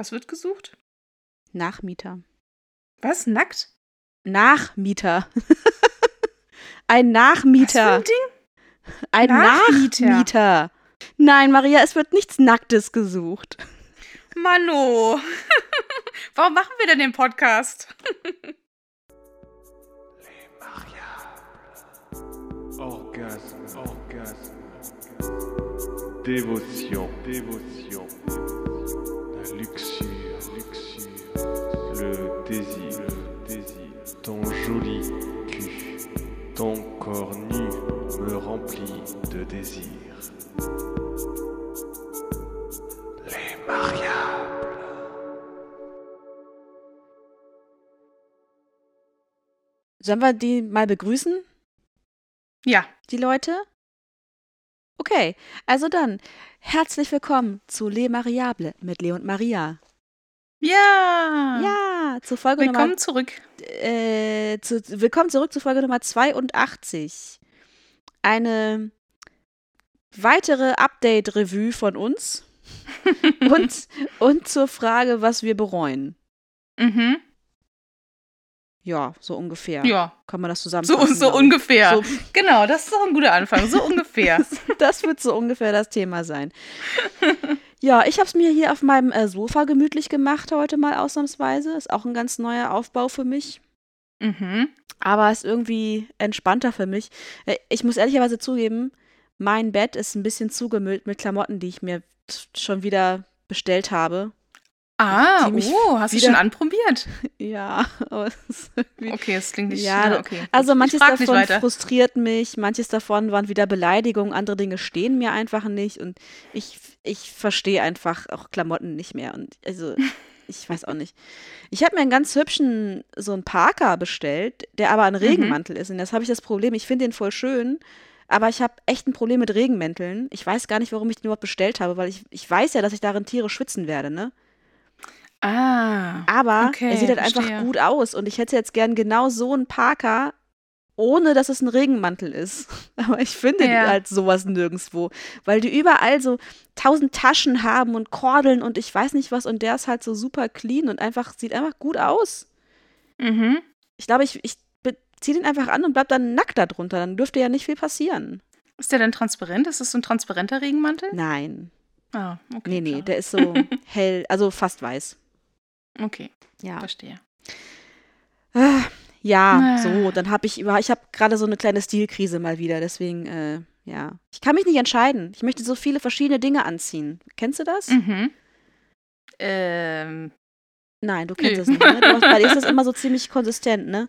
Was wird gesucht? Nachmieter. Was? Nackt? Nachmieter. Ein Nachmieter. Was für ein Ding? Ein Nachmieter. Nachmieter. Nein, Maria, es wird nichts Nacktes gesucht. Mano. Warum machen wir denn den Podcast? Orgasme, orgasme, dévotion, dévotion, la luxure, luxure, le désir, le désir, ton joli cul, ton corps nu me remplit de désir. Les mariables. Sollen wir die mal begrüßen, Ja. die Leute? Okay, also dann, herzlich willkommen zu Les Mariable mit Leo und Maria. Ja. Ja, zur Folge Willkommen Nummer zurück. äh, zu, willkommen zurück zu Folge Nummer 82. Eine weitere Update-Revue von uns und, und zur Frage, was wir bereuen. Mhm. Ja, so ungefähr. Ja. Kann man das So, zusammenfassen? so ich. ungefähr. So, Genau, das ist doch ein guter Anfang. So ungefähr. das wird so ungefähr das Thema sein. Ja, ich habe es mir hier auf meinem äh, Sofa gemütlich gemacht heute mal ausnahmsweise. Ist auch ein ganz neuer Aufbau für mich. mhm. Aber ist irgendwie entspannter für mich. Äh, Ich muss ehrlicherweise zugeben, mein Bett ist ein bisschen zugemüllt mit Klamotten, die ich mir schon wieder bestellt habe. Ah, oh, hast du schon anprobiert? Ja, aber es ist irgendwie. Okay, es klingt nicht. Ja, okay. Also manches davon frustriert mich, manches davon waren wieder Beleidigungen, andere Dinge stehen mir einfach nicht und ich, ich verstehe einfach auch Klamotten nicht mehr und also ich weiß auch nicht. Ich habe mir einen ganz hübschen so einen Parker bestellt, der aber ein Mhm. Regenmantel ist und das habe ich das Problem, ich finde den voll schön, aber ich habe echt ein Problem mit Regenmänteln. Ich weiß gar nicht, warum ich den überhaupt bestellt habe, weil ich, ich weiß ja, dass ich darin Tiere schwitzen werde, ne? Ah. Aber Okay, er sieht halt einfach verstehe. gut aus und ich hätte jetzt gern genau so einen Parker, ohne dass es ein Regenmantel ist. Aber ich finde Ja. halt sowas nirgendwo, weil die überall so tausend Taschen haben und Kordeln und ich weiß nicht was und der ist halt so super clean und einfach sieht einfach gut aus. Mhm. Ich glaube, ich, ich ziehe den einfach an und bleib dann nackt da drunter. Dann dürfte ja nicht viel passieren. Ist der denn transparent? Ist das so ein transparenter Regenmantel? Nein. Ah, okay. Nee, nee, klar. der ist so hell, also fast weiß. Okay, Ja. verstehe. Ah, Ja, Ah. so, dann habe ich über, ich habe gerade so eine kleine Stilkrise mal wieder, deswegen, äh, ja. Ich kann mich nicht entscheiden. Ich möchte so viele verschiedene Dinge anziehen. Kennst du das? Mhm. Ähm, Nein, du kennst es nicht. Ne? Du hast, bei dir ist das immer so ziemlich konsistent, ne?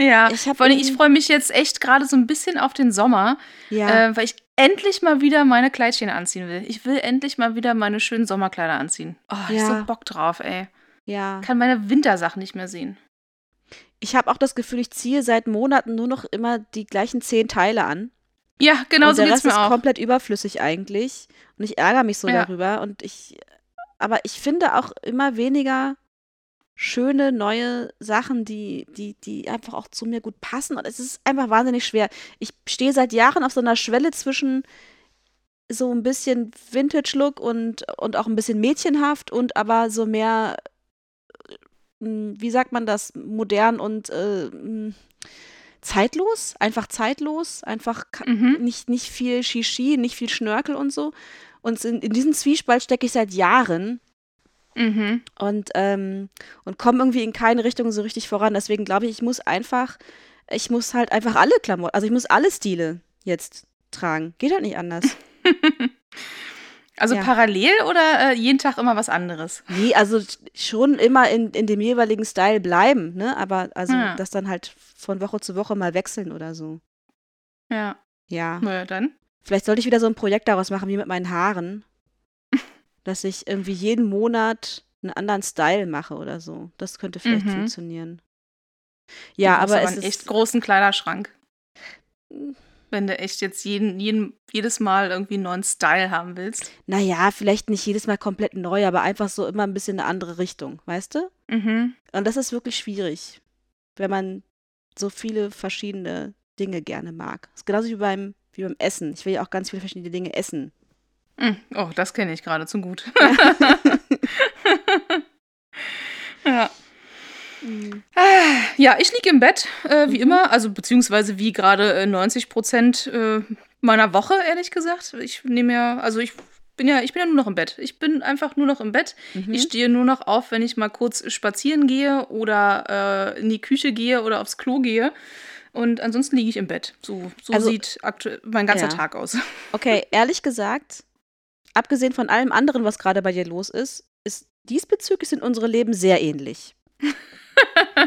ja, Ich vor allem, ich freue mich jetzt echt gerade so ein bisschen auf den Sommer, Ja. äh, weil ich endlich mal wieder meine Kleidchen anziehen will. Ich will endlich mal wieder meine schönen Sommerkleider anziehen. Oh, ich Ja. hab so Bock drauf, ey. Ja. Kann meine Wintersachen nicht mehr sehen. Ich habe auch das Gefühl, ich ziehe seit Monaten nur noch immer die gleichen zehn Teile an. Ja, genau und so der Rest ist auch. komplett überflüssig eigentlich. Und ich ärgere mich so Ja. darüber. Und ich, aber ich finde auch immer weniger schöne neue Sachen, die, die, die einfach auch zu mir gut passen. Und es ist einfach wahnsinnig schwer. Ich stehe seit Jahren auf so einer Schwelle zwischen so ein bisschen Vintage-Look und, und auch ein bisschen mädchenhaft und aber so mehr, wie sagt man das, modern und äh, mh, zeitlos, einfach zeitlos, einfach Mhm. nicht, nicht viel Shishi, nicht viel Schnörkel und so. Und in, in diesen Zwiespalt stecke ich seit Jahren Mhm. und, ähm, und komme irgendwie in keine Richtung so richtig voran. Deswegen glaube ich, ich muss einfach, ich muss halt einfach alle Klamotten, also ich muss alle Stile jetzt tragen. Geht halt nicht anders. Also Ja. parallel oder äh, jeden Tag immer was anderes? Nee, also schon immer in, in dem jeweiligen Style bleiben, ne? Aber also Ja. das dann halt von Woche zu Woche mal wechseln oder so. Ja, Ja. na ja, dann. Vielleicht sollte ich wieder so ein Projekt daraus machen, wie mit meinen Haaren. Dass ich irgendwie jeden Monat einen anderen Style mache oder so. Das könnte vielleicht Mhm. funktionieren. Ja, aber aber es einen ist. echt großen Kleiderschrank. Wenn du echt jetzt jeden, jeden, jedes Mal irgendwie einen neuen Style haben willst. Naja, vielleicht nicht jedes Mal komplett neu, aber einfach so immer ein bisschen eine andere Richtung, weißt du? Mhm. Und das ist wirklich schwierig, wenn man so viele verschiedene Dinge gerne mag. Das ist genauso wie beim, wie beim Essen. Ich will ja auch ganz viele verschiedene Dinge essen. Mm, Oh, das kenne ich gerade zu gut. ja, ich liege im Bett, äh, wie Mhm. immer, also beziehungsweise wie gerade äh, 90 Prozent äh, meiner Woche, ehrlich gesagt. Ich nehme ja, also ich bin ja, ich bin ja nur noch im Bett. Ich bin einfach nur noch im Bett. Mhm. Ich stehe nur noch auf, wenn ich mal kurz spazieren gehe oder äh, in die Küche gehe oder aufs Klo gehe. Und ansonsten liege ich im Bett. So, so Also- sieht aktuell mein ganzer Ja. Tag aus. Okay, ehrlich gesagt, abgesehen von allem anderen, was gerade bei dir los ist, ist diesbezüglich sind unsere Leben sehr ähnlich.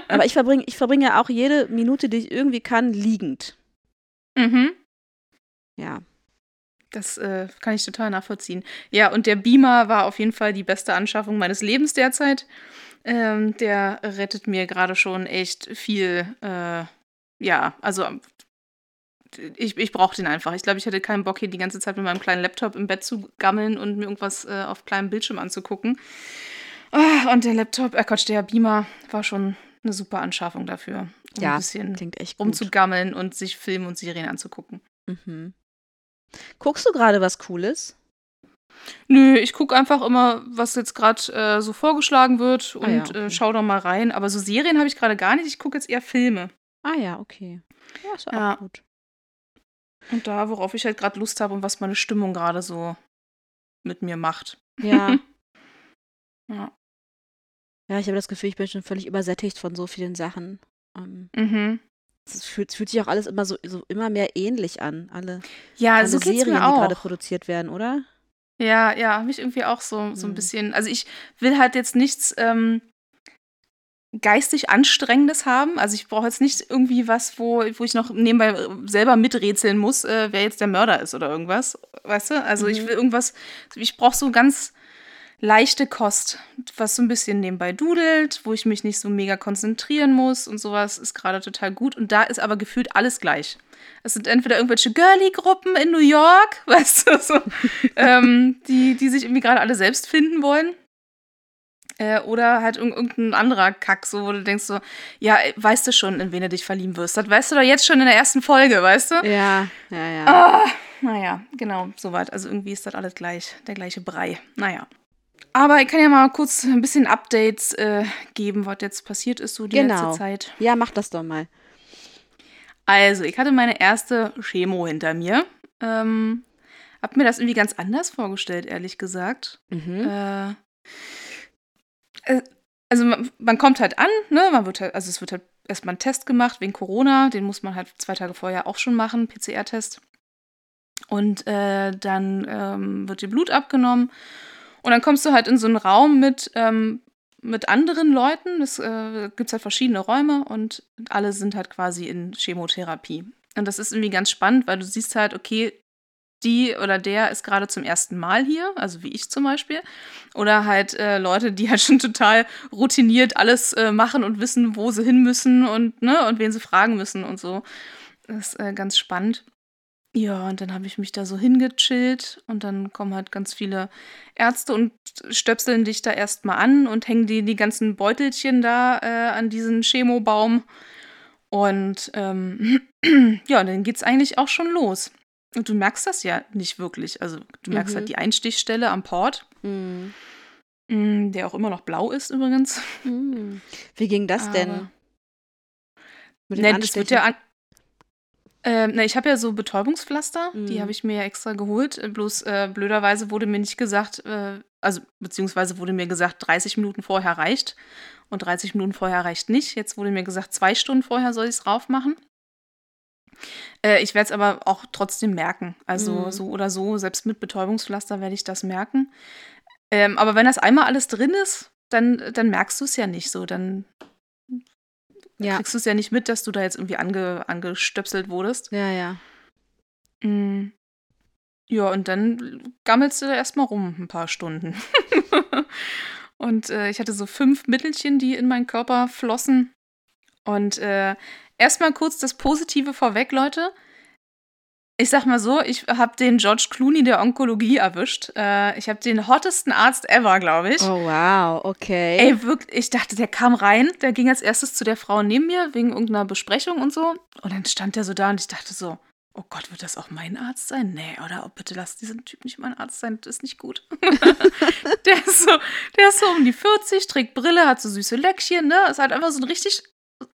Aber ich verbringe ich verbringe ja auch jede Minute, die ich irgendwie kann, liegend. Mhm. Ja. Das äh, kann ich total nachvollziehen. Ja, und der Beamer war auf jeden Fall die beste Anschaffung meines Lebens derzeit. Ähm, der rettet mir gerade schon echt viel. Äh, ja, also ich, ich brauche den einfach. Ich glaube, ich hätte keinen Bock, hier die ganze Zeit mit meinem kleinen Laptop im Bett zu gammeln und mir irgendwas äh, auf kleinem Bildschirm anzugucken. Ah, und der Laptop, äh Quatsch, der Beamer war schon eine super Anschaffung dafür. Um Ja, ein bisschen Klingt echt gut. rumzugammeln und sich Filme und Serien anzugucken. Mhm. Guckst du gerade was Cooles? Nö, ich gucke einfach immer, was jetzt gerade äh, so vorgeschlagen wird und Ah ja, okay. äh, schau da mal rein. Aber so Serien habe ich gerade gar nicht. Ich gucke jetzt eher Filme. Ah ja, okay. Ja, ist Ja. auch gut. Und da, worauf ich halt gerade Lust habe und was meine Stimmung gerade so mit mir macht. Ja. Ja. Ja, ich habe das Gefühl, ich bin schon völlig übersättigt von so vielen Sachen. Ähm, Mhm. es fühlt, fühlt sich auch alles immer so, so immer mehr ähnlich an. Alle, Ja, alle so Serien, die gerade produziert werden, oder? Ja, ja, habe ich irgendwie auch so, so ein Mhm. bisschen. Also ich will halt jetzt nichts ähm, geistig Anstrengendes haben. Also ich brauche jetzt nicht irgendwie was, wo, wo ich noch nebenbei äh, selber miträtseln muss, äh, wer jetzt der Mörder ist oder irgendwas. Weißt du? Also ich Mhm. will irgendwas, ich brauche so ganz leichte Kost, was so ein bisschen nebenbei dudelt, wo ich mich nicht so mega konzentrieren muss und sowas ist gerade total gut. Und da ist aber gefühlt alles gleich. Es sind entweder irgendwelche Girly-Gruppen in New York, weißt du, so, ähm, die, die sich irgendwie gerade alle selbst finden wollen. Äh, oder halt irg irgendein anderer Kack, so, wo du denkst so, ja, ey, weißt du schon, in wen du dich verlieben wirst. Das weißt du doch jetzt schon in der ersten Folge, weißt du? Ja, ja, ja. Ah, naja, genau, soweit. Also irgendwie ist das alles gleich, der gleiche Brei. Naja. Aber ich kann ja mal kurz ein bisschen Updates äh, geben, was jetzt passiert ist, so die Genau. letzte Zeit. Ja, mach das doch mal. Also, ich hatte meine erste Chemo hinter mir. Ähm, hab mir das irgendwie ganz anders vorgestellt, ehrlich gesagt. Mhm. Äh, äh, also man, man kommt halt an, ne? Man wird halt, also es wird halt erstmal ein Test gemacht wegen Corona, den muss man halt zwei Tage vorher auch schon machen, PCR-Test. Und äh, dann ähm, wird dir Blut abgenommen. Und dann kommst du halt in so einen Raum mit, ähm, mit anderen Leuten. Es äh, gibt halt verschiedene Räume und alle sind halt quasi in Chemotherapie. Und das ist irgendwie ganz spannend, weil du siehst halt, okay, die oder der ist gerade zum ersten Mal hier, also wie ich zum Beispiel. Oder halt äh, Leute, die halt schon total routiniert alles äh, machen und wissen, wo sie hin müssen und, ne, und wen sie fragen müssen und so. Das ist äh, ganz spannend. Ja, und dann habe ich mich da so hingechillt und dann kommen halt ganz viele Ärzte und stöpseln dich da erstmal an und hängen die, die ganzen Beutelchen da äh, an diesen Chemobaum. Und ähm, ja, dann geht's eigentlich auch schon los. Und du merkst das ja nicht wirklich. Also du merkst Mhm. halt die Einstichstelle am Port, Mhm. mm, der auch immer noch blau ist übrigens. Mhm. Wie ging das denn? Aber- Mit dem Ne, das wird ja an ähm, ne, ich habe ja so Betäubungspflaster, die Mhm. habe ich mir ja extra geholt. Bloß äh, blöderweise wurde mir nicht gesagt, äh, also beziehungsweise wurde mir gesagt, 30 Minuten vorher reicht und 30 Minuten vorher reicht nicht. Jetzt wurde mir gesagt, zwei Stunden vorher soll ich es drauf machen. Äh, ich werde es aber auch trotzdem merken. Also Mhm. so oder so, selbst mit Betäubungspflaster werde ich das merken. Ähm, aber wenn das einmal alles drin ist, dann, dann merkst du es ja nicht so. Dann Ja. kriegst du es ja nicht mit, dass du da jetzt irgendwie ange, angestöpselt wurdest. Ja, ja. Mm. Ja, und dann gammelst du da erstmal rum ein paar Stunden. und äh, ich hatte so fünf Mittelchen, die in meinen Körper flossen. Und äh, erstmal kurz das Positive vorweg, Leute. Ich sag mal so, ich habe den George Clooney der Onkologie erwischt. Äh, ich habe den hottesten Arzt ever, glaube ich. Oh, wow, okay. Ey, wirklich, ich dachte, der kam rein, der ging als erstes zu der Frau neben mir wegen irgendeiner Besprechung und so. Und dann stand der so da und ich dachte so, oh Gott, wird das auch mein Arzt sein? Nee, oder oh, bitte lass diesen Typ nicht mein Arzt sein, das ist nicht gut. der, ist so, der ist so um die 40, trägt Brille, hat so süße Löckchen, ne? Ist halt einfach so ein richtig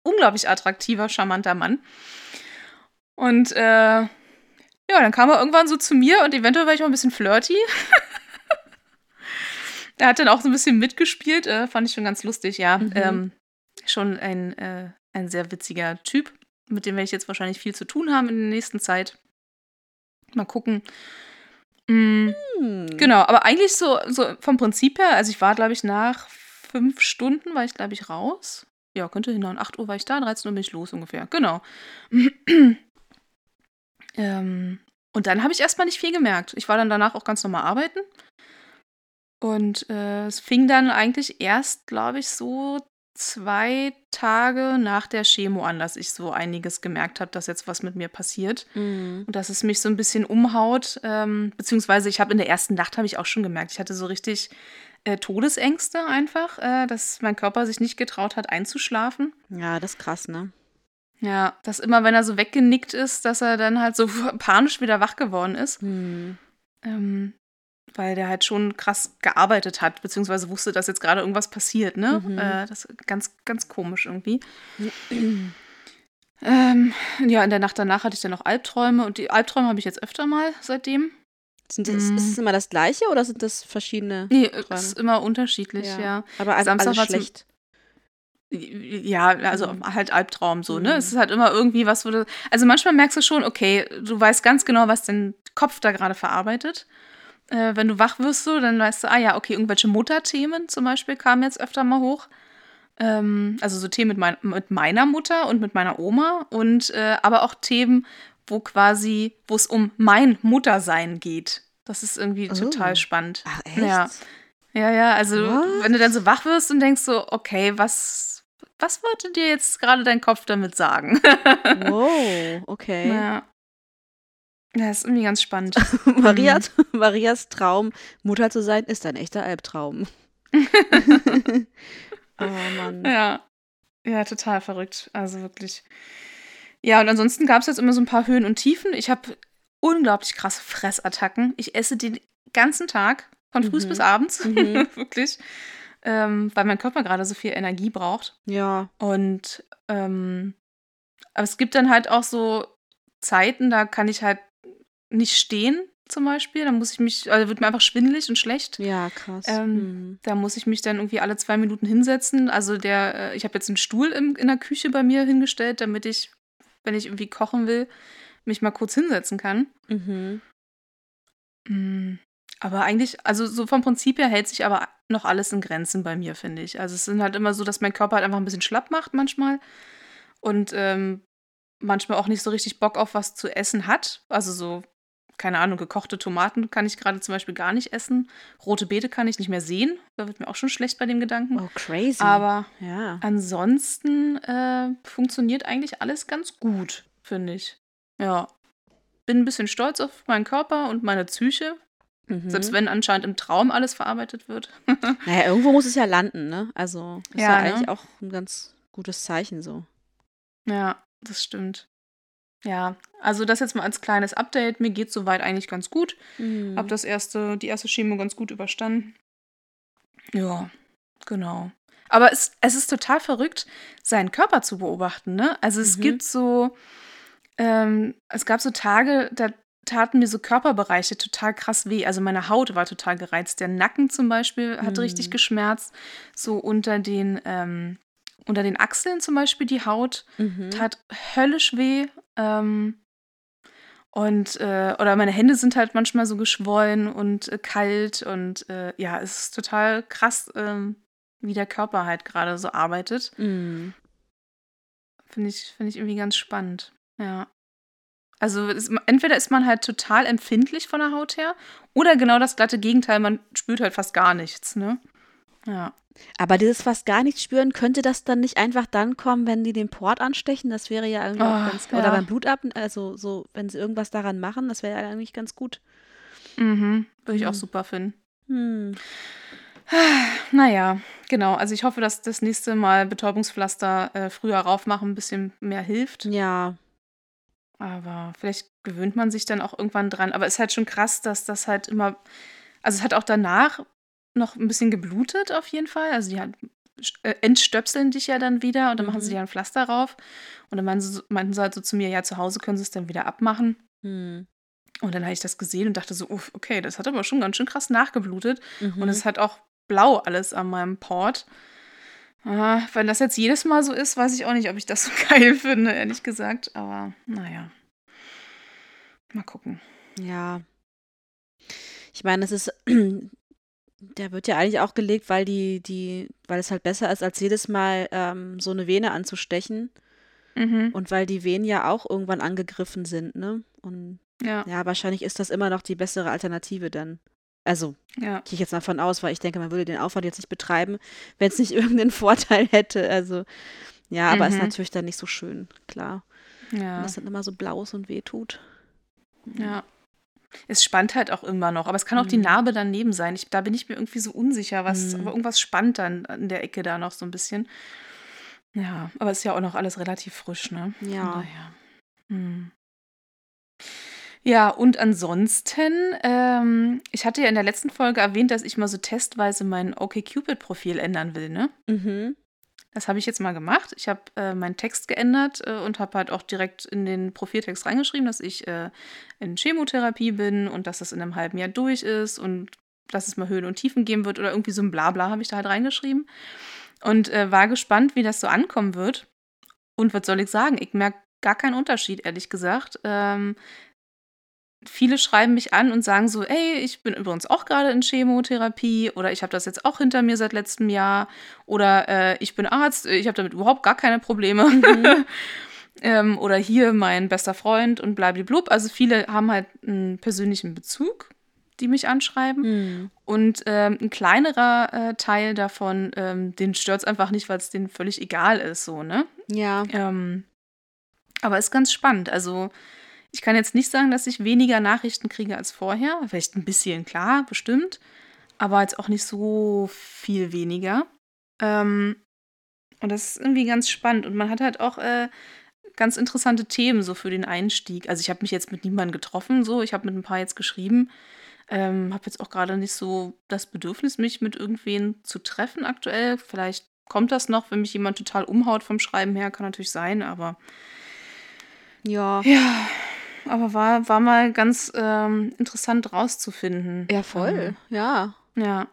unglaublich attraktiver, charmanter Mann. Und äh, ja, dann kam er irgendwann so zu mir und eventuell war ich auch ein bisschen flirty. er hat dann auch so ein bisschen mitgespielt, äh, fand ich schon ganz lustig, ja. Mhm. Ähm, schon ein, äh, ein sehr witziger Typ, mit dem werde ich jetzt wahrscheinlich viel zu tun haben in der nächsten Zeit. Mal gucken. Mm, Hm. Genau, aber eigentlich so, so vom Prinzip her, also ich war, glaube ich, nach fünf Stunden war ich, glaube ich, raus. Ja, könnte hinhauen. 8 Uhr war ich da, 13 Uhr bin ich los ungefähr. Genau. Ähm, und dann habe ich erstmal nicht viel gemerkt. Ich war dann danach auch ganz normal arbeiten. Und äh, es fing dann eigentlich erst, glaube ich, so zwei Tage nach der Chemo an, dass ich so einiges gemerkt habe, dass jetzt was mit mir passiert Mhm. und dass es mich so ein bisschen umhaut. Ähm, beziehungsweise ich habe in der ersten Nacht habe ich auch schon gemerkt, ich hatte so richtig äh, Todesängste einfach, äh, dass mein Körper sich nicht getraut hat einzuschlafen. Ja, das ist krass, ne? Ja, dass immer, wenn er so weggenickt ist, dass er dann halt so panisch wieder wach geworden ist. Hm. Ähm, weil der halt schon krass gearbeitet hat, beziehungsweise wusste, dass jetzt gerade irgendwas passiert, ne? Mhm. Äh, das ist ganz, ganz komisch irgendwie. Ähm, ja, in der Nacht danach hatte ich dann noch Albträume und die Albträume habe ich jetzt öfter mal seitdem. Sind das, Mhm. Ist es immer das gleiche oder sind das verschiedene? Nee, Träume. ist immer unterschiedlich, ja. Ja. Aber Samstag alles war schlecht. Ja, also Mhm. halt Albtraum so, ne? Mhm. Es ist halt immer irgendwie was, wo du. Also manchmal merkst du schon, okay, du weißt ganz genau, was dein Kopf da gerade verarbeitet. Äh, wenn du wach wirst, so, dann weißt du, ah ja, okay, irgendwelche Mutterthemen zum Beispiel kamen jetzt öfter mal hoch. Ähm, also so Themen mit, mein, mit meiner Mutter und mit meiner Oma und äh, aber auch Themen, wo quasi, wo es um mein Muttersein geht. Das ist irgendwie Oh. total spannend. Ach, echt? Ja. Ja, ja, also What? wenn du dann so wach wirst und denkst so, okay, was, was wollte dir jetzt gerade dein Kopf damit sagen? Wow, okay. ja. ja, ist irgendwie ganz spannend. Marias, Marias Traum, Mutter zu sein, ist ein echter Albtraum. oh Mann. ja. Ja, total verrückt. Also wirklich. Ja, und ansonsten gab es jetzt immer so ein paar Höhen und Tiefen. Ich habe unglaublich krasse Fressattacken. Ich esse den ganzen Tag, von früh Mhm. bis abends. Mhm. wirklich. Ähm, weil mein Körper gerade so viel Energie braucht. Ja. Und ähm, aber es gibt dann halt auch so Zeiten, da kann ich halt nicht stehen, zum Beispiel. Da muss ich mich, also wird mir einfach schwindelig und schlecht. Ja, krass. Ähm, Mhm. Da muss ich mich dann irgendwie alle zwei Minuten hinsetzen. Also der, äh, ich habe jetzt einen Stuhl im, in der Küche bei mir hingestellt, damit ich, wenn ich irgendwie kochen will, mich mal kurz hinsetzen kann. Mhm. Aber eigentlich, also so vom Prinzip her hält sich aber noch alles in Grenzen bei mir, finde ich. Also es sind halt immer so, dass mein Körper halt einfach ein bisschen schlapp macht manchmal und ähm, manchmal auch nicht so richtig Bock auf was zu essen hat. Also so, keine Ahnung, gekochte Tomaten kann ich gerade zum Beispiel gar nicht essen. Rote Beete kann ich nicht mehr sehen. Da wird mir auch schon schlecht bei dem Gedanken. Oh, crazy. Aber ja. ansonsten äh, funktioniert eigentlich alles ganz gut, finde ich. Ja. Bin ein bisschen stolz auf meinen Körper und meine Psyche, Mhm. selbst wenn anscheinend im Traum alles verarbeitet wird. Naja, irgendwo muss es ja landen, ne? Also, ist ja, Ja, ne? eigentlich auch ein ganz gutes Zeichen so. ja, das stimmt. Ja, also das jetzt mal als kleines Update. Mir geht soweit eigentlich ganz gut. Mhm. Hab das erste, die erste Chemo ganz gut überstanden. Ja, genau. Aber es, es ist total verrückt, seinen Körper zu beobachten, ne? Also es Mhm. gibt so, ähm, es gab so Tage, da taten mir so Körperbereiche total krass weh. Also meine Haut war total gereizt. Der Nacken zum Beispiel hat Mhm. richtig geschmerzt. So unter den, ähm, unter den Achseln zum Beispiel die Haut Mhm. tat höllisch weh. Ähm, und, äh, oder meine Hände sind halt manchmal so geschwollen und äh, kalt. Und äh, ja, es ist total krass, ähm, wie der Körper halt gerade so arbeitet. Mhm. Finde ich, finde ich irgendwie ganz spannend. Ja. Also es, entweder ist man halt total empfindlich von der Haut her oder genau das glatte Gegenteil, man spürt halt fast gar nichts, ne? Ja. Aber dieses fast gar nicht spüren, könnte das dann nicht einfach dann kommen, wenn die den Port anstechen? Das wäre ja irgendwie auch Oh, ganz ja. Oder beim Blutab, also so, wenn sie irgendwas daran machen, das wäre ja eigentlich ganz gut. Mhm. Würde ich auch Mhm. super finden. Hm. Naja, genau. Also ich hoffe, dass das nächste Mal Betäubungspflaster äh, früher raufmachen ein bisschen mehr hilft. Ja. Aber vielleicht gewöhnt man sich dann auch irgendwann dran. Aber es ist halt schon krass, dass das halt immer. Also es hat auch danach noch ein bisschen geblutet auf jeden Fall. Also die hat äh, entstöpseln dich ja dann wieder und dann machen Mhm. sie ja ein Pflaster drauf. Und dann meinten sie, meinten sie halt so zu mir, ja, zu Hause können sie es dann wieder abmachen. Hm. Und dann habe ich das gesehen und dachte so, uff, okay, das hat aber schon ganz schön krass nachgeblutet. Mhm. Und es hat auch blau alles an meinem Port. Ah, wenn das jetzt jedes Mal so ist, weiß ich auch nicht, ob ich das so geil finde, ehrlich gesagt. Aber naja. Mal gucken. Ja. Ich meine, es ist, der wird ja eigentlich auch gelegt, weil die, die, weil es halt besser ist, als jedes Mal ähm, so eine Vene anzustechen. Mhm. Und weil die Venen ja auch irgendwann angegriffen sind, ne? Und Ja, ja, wahrscheinlich ist das immer noch die bessere Alternative dann. Also, ja. gehe ich jetzt mal von aus, weil ich denke, man würde den Aufwand jetzt nicht betreiben, wenn es nicht irgendeinen Vorteil hätte. Also, ja, aber ist Mhm. natürlich dann nicht so schön, klar. Ja, das dann immer so blau ist und wehtut. ja. Es spannt halt auch immer noch, aber es kann auch die Mhm. Narbe daneben sein. Ich, da bin ich mir irgendwie so unsicher, was, Mhm. aber irgendwas spannt dann in der Ecke da noch so ein bisschen. Ja, aber ist ja auch noch alles relativ frisch, ne? Ja. daher. Hm. Ja, und ansonsten, ähm, ich hatte ja in der letzten Folge erwähnt, dass ich mal so testweise mein OkCupid-Profil ändern will, ne? Mhm. Das habe ich jetzt mal gemacht. Ich habe äh, meinen Text geändert äh, und habe halt auch direkt in den Profiltext reingeschrieben, dass ich äh, in Chemotherapie bin und dass das in einem halben Jahr durch ist und dass es mal Höhen und Tiefen geben wird oder irgendwie so ein Blabla habe ich da halt reingeschrieben. Und äh, war gespannt, wie das so ankommen wird. Und was soll ich sagen? Ich merke gar keinen Unterschied, ehrlich gesagt. Ähm, viele schreiben mich an und sagen so, ey, ich bin übrigens auch gerade in Chemotherapie oder ich habe das jetzt auch hinter mir seit letztem Jahr oder äh, ich bin Arzt, ich habe damit überhaupt gar keine Probleme. Mhm. ähm, oder hier mein bester Freund und blablablub. Also viele haben halt einen persönlichen Bezug, die mich anschreiben. Hm. Und ähm, ein kleinerer äh, Teil davon, ähm, den stört es einfach nicht, weil es denen völlig egal ist, so, ne? Ja. Ähm, aber ist ganz spannend. Also, ich kann jetzt nicht sagen, dass ich weniger Nachrichten kriege als vorher. Vielleicht ein bisschen, klar, bestimmt. Aber jetzt auch nicht so viel weniger. Ähm, und das ist irgendwie ganz spannend. Und man hat halt auch äh, ganz interessante Themen so für den Einstieg. Also, ich habe mich jetzt mit niemandem getroffen, so. Ich habe mit ein paar jetzt geschrieben. Ähm, habe jetzt auch gerade nicht so das Bedürfnis, mich mit irgendwen zu treffen aktuell. Vielleicht kommt das noch, wenn mich jemand total umhaut vom Schreiben her, kann natürlich sein, aber Ja. ja, aber war, war mal ganz ähm, interessant rauszufinden. Ja, voll. Ja. Ähm, ja,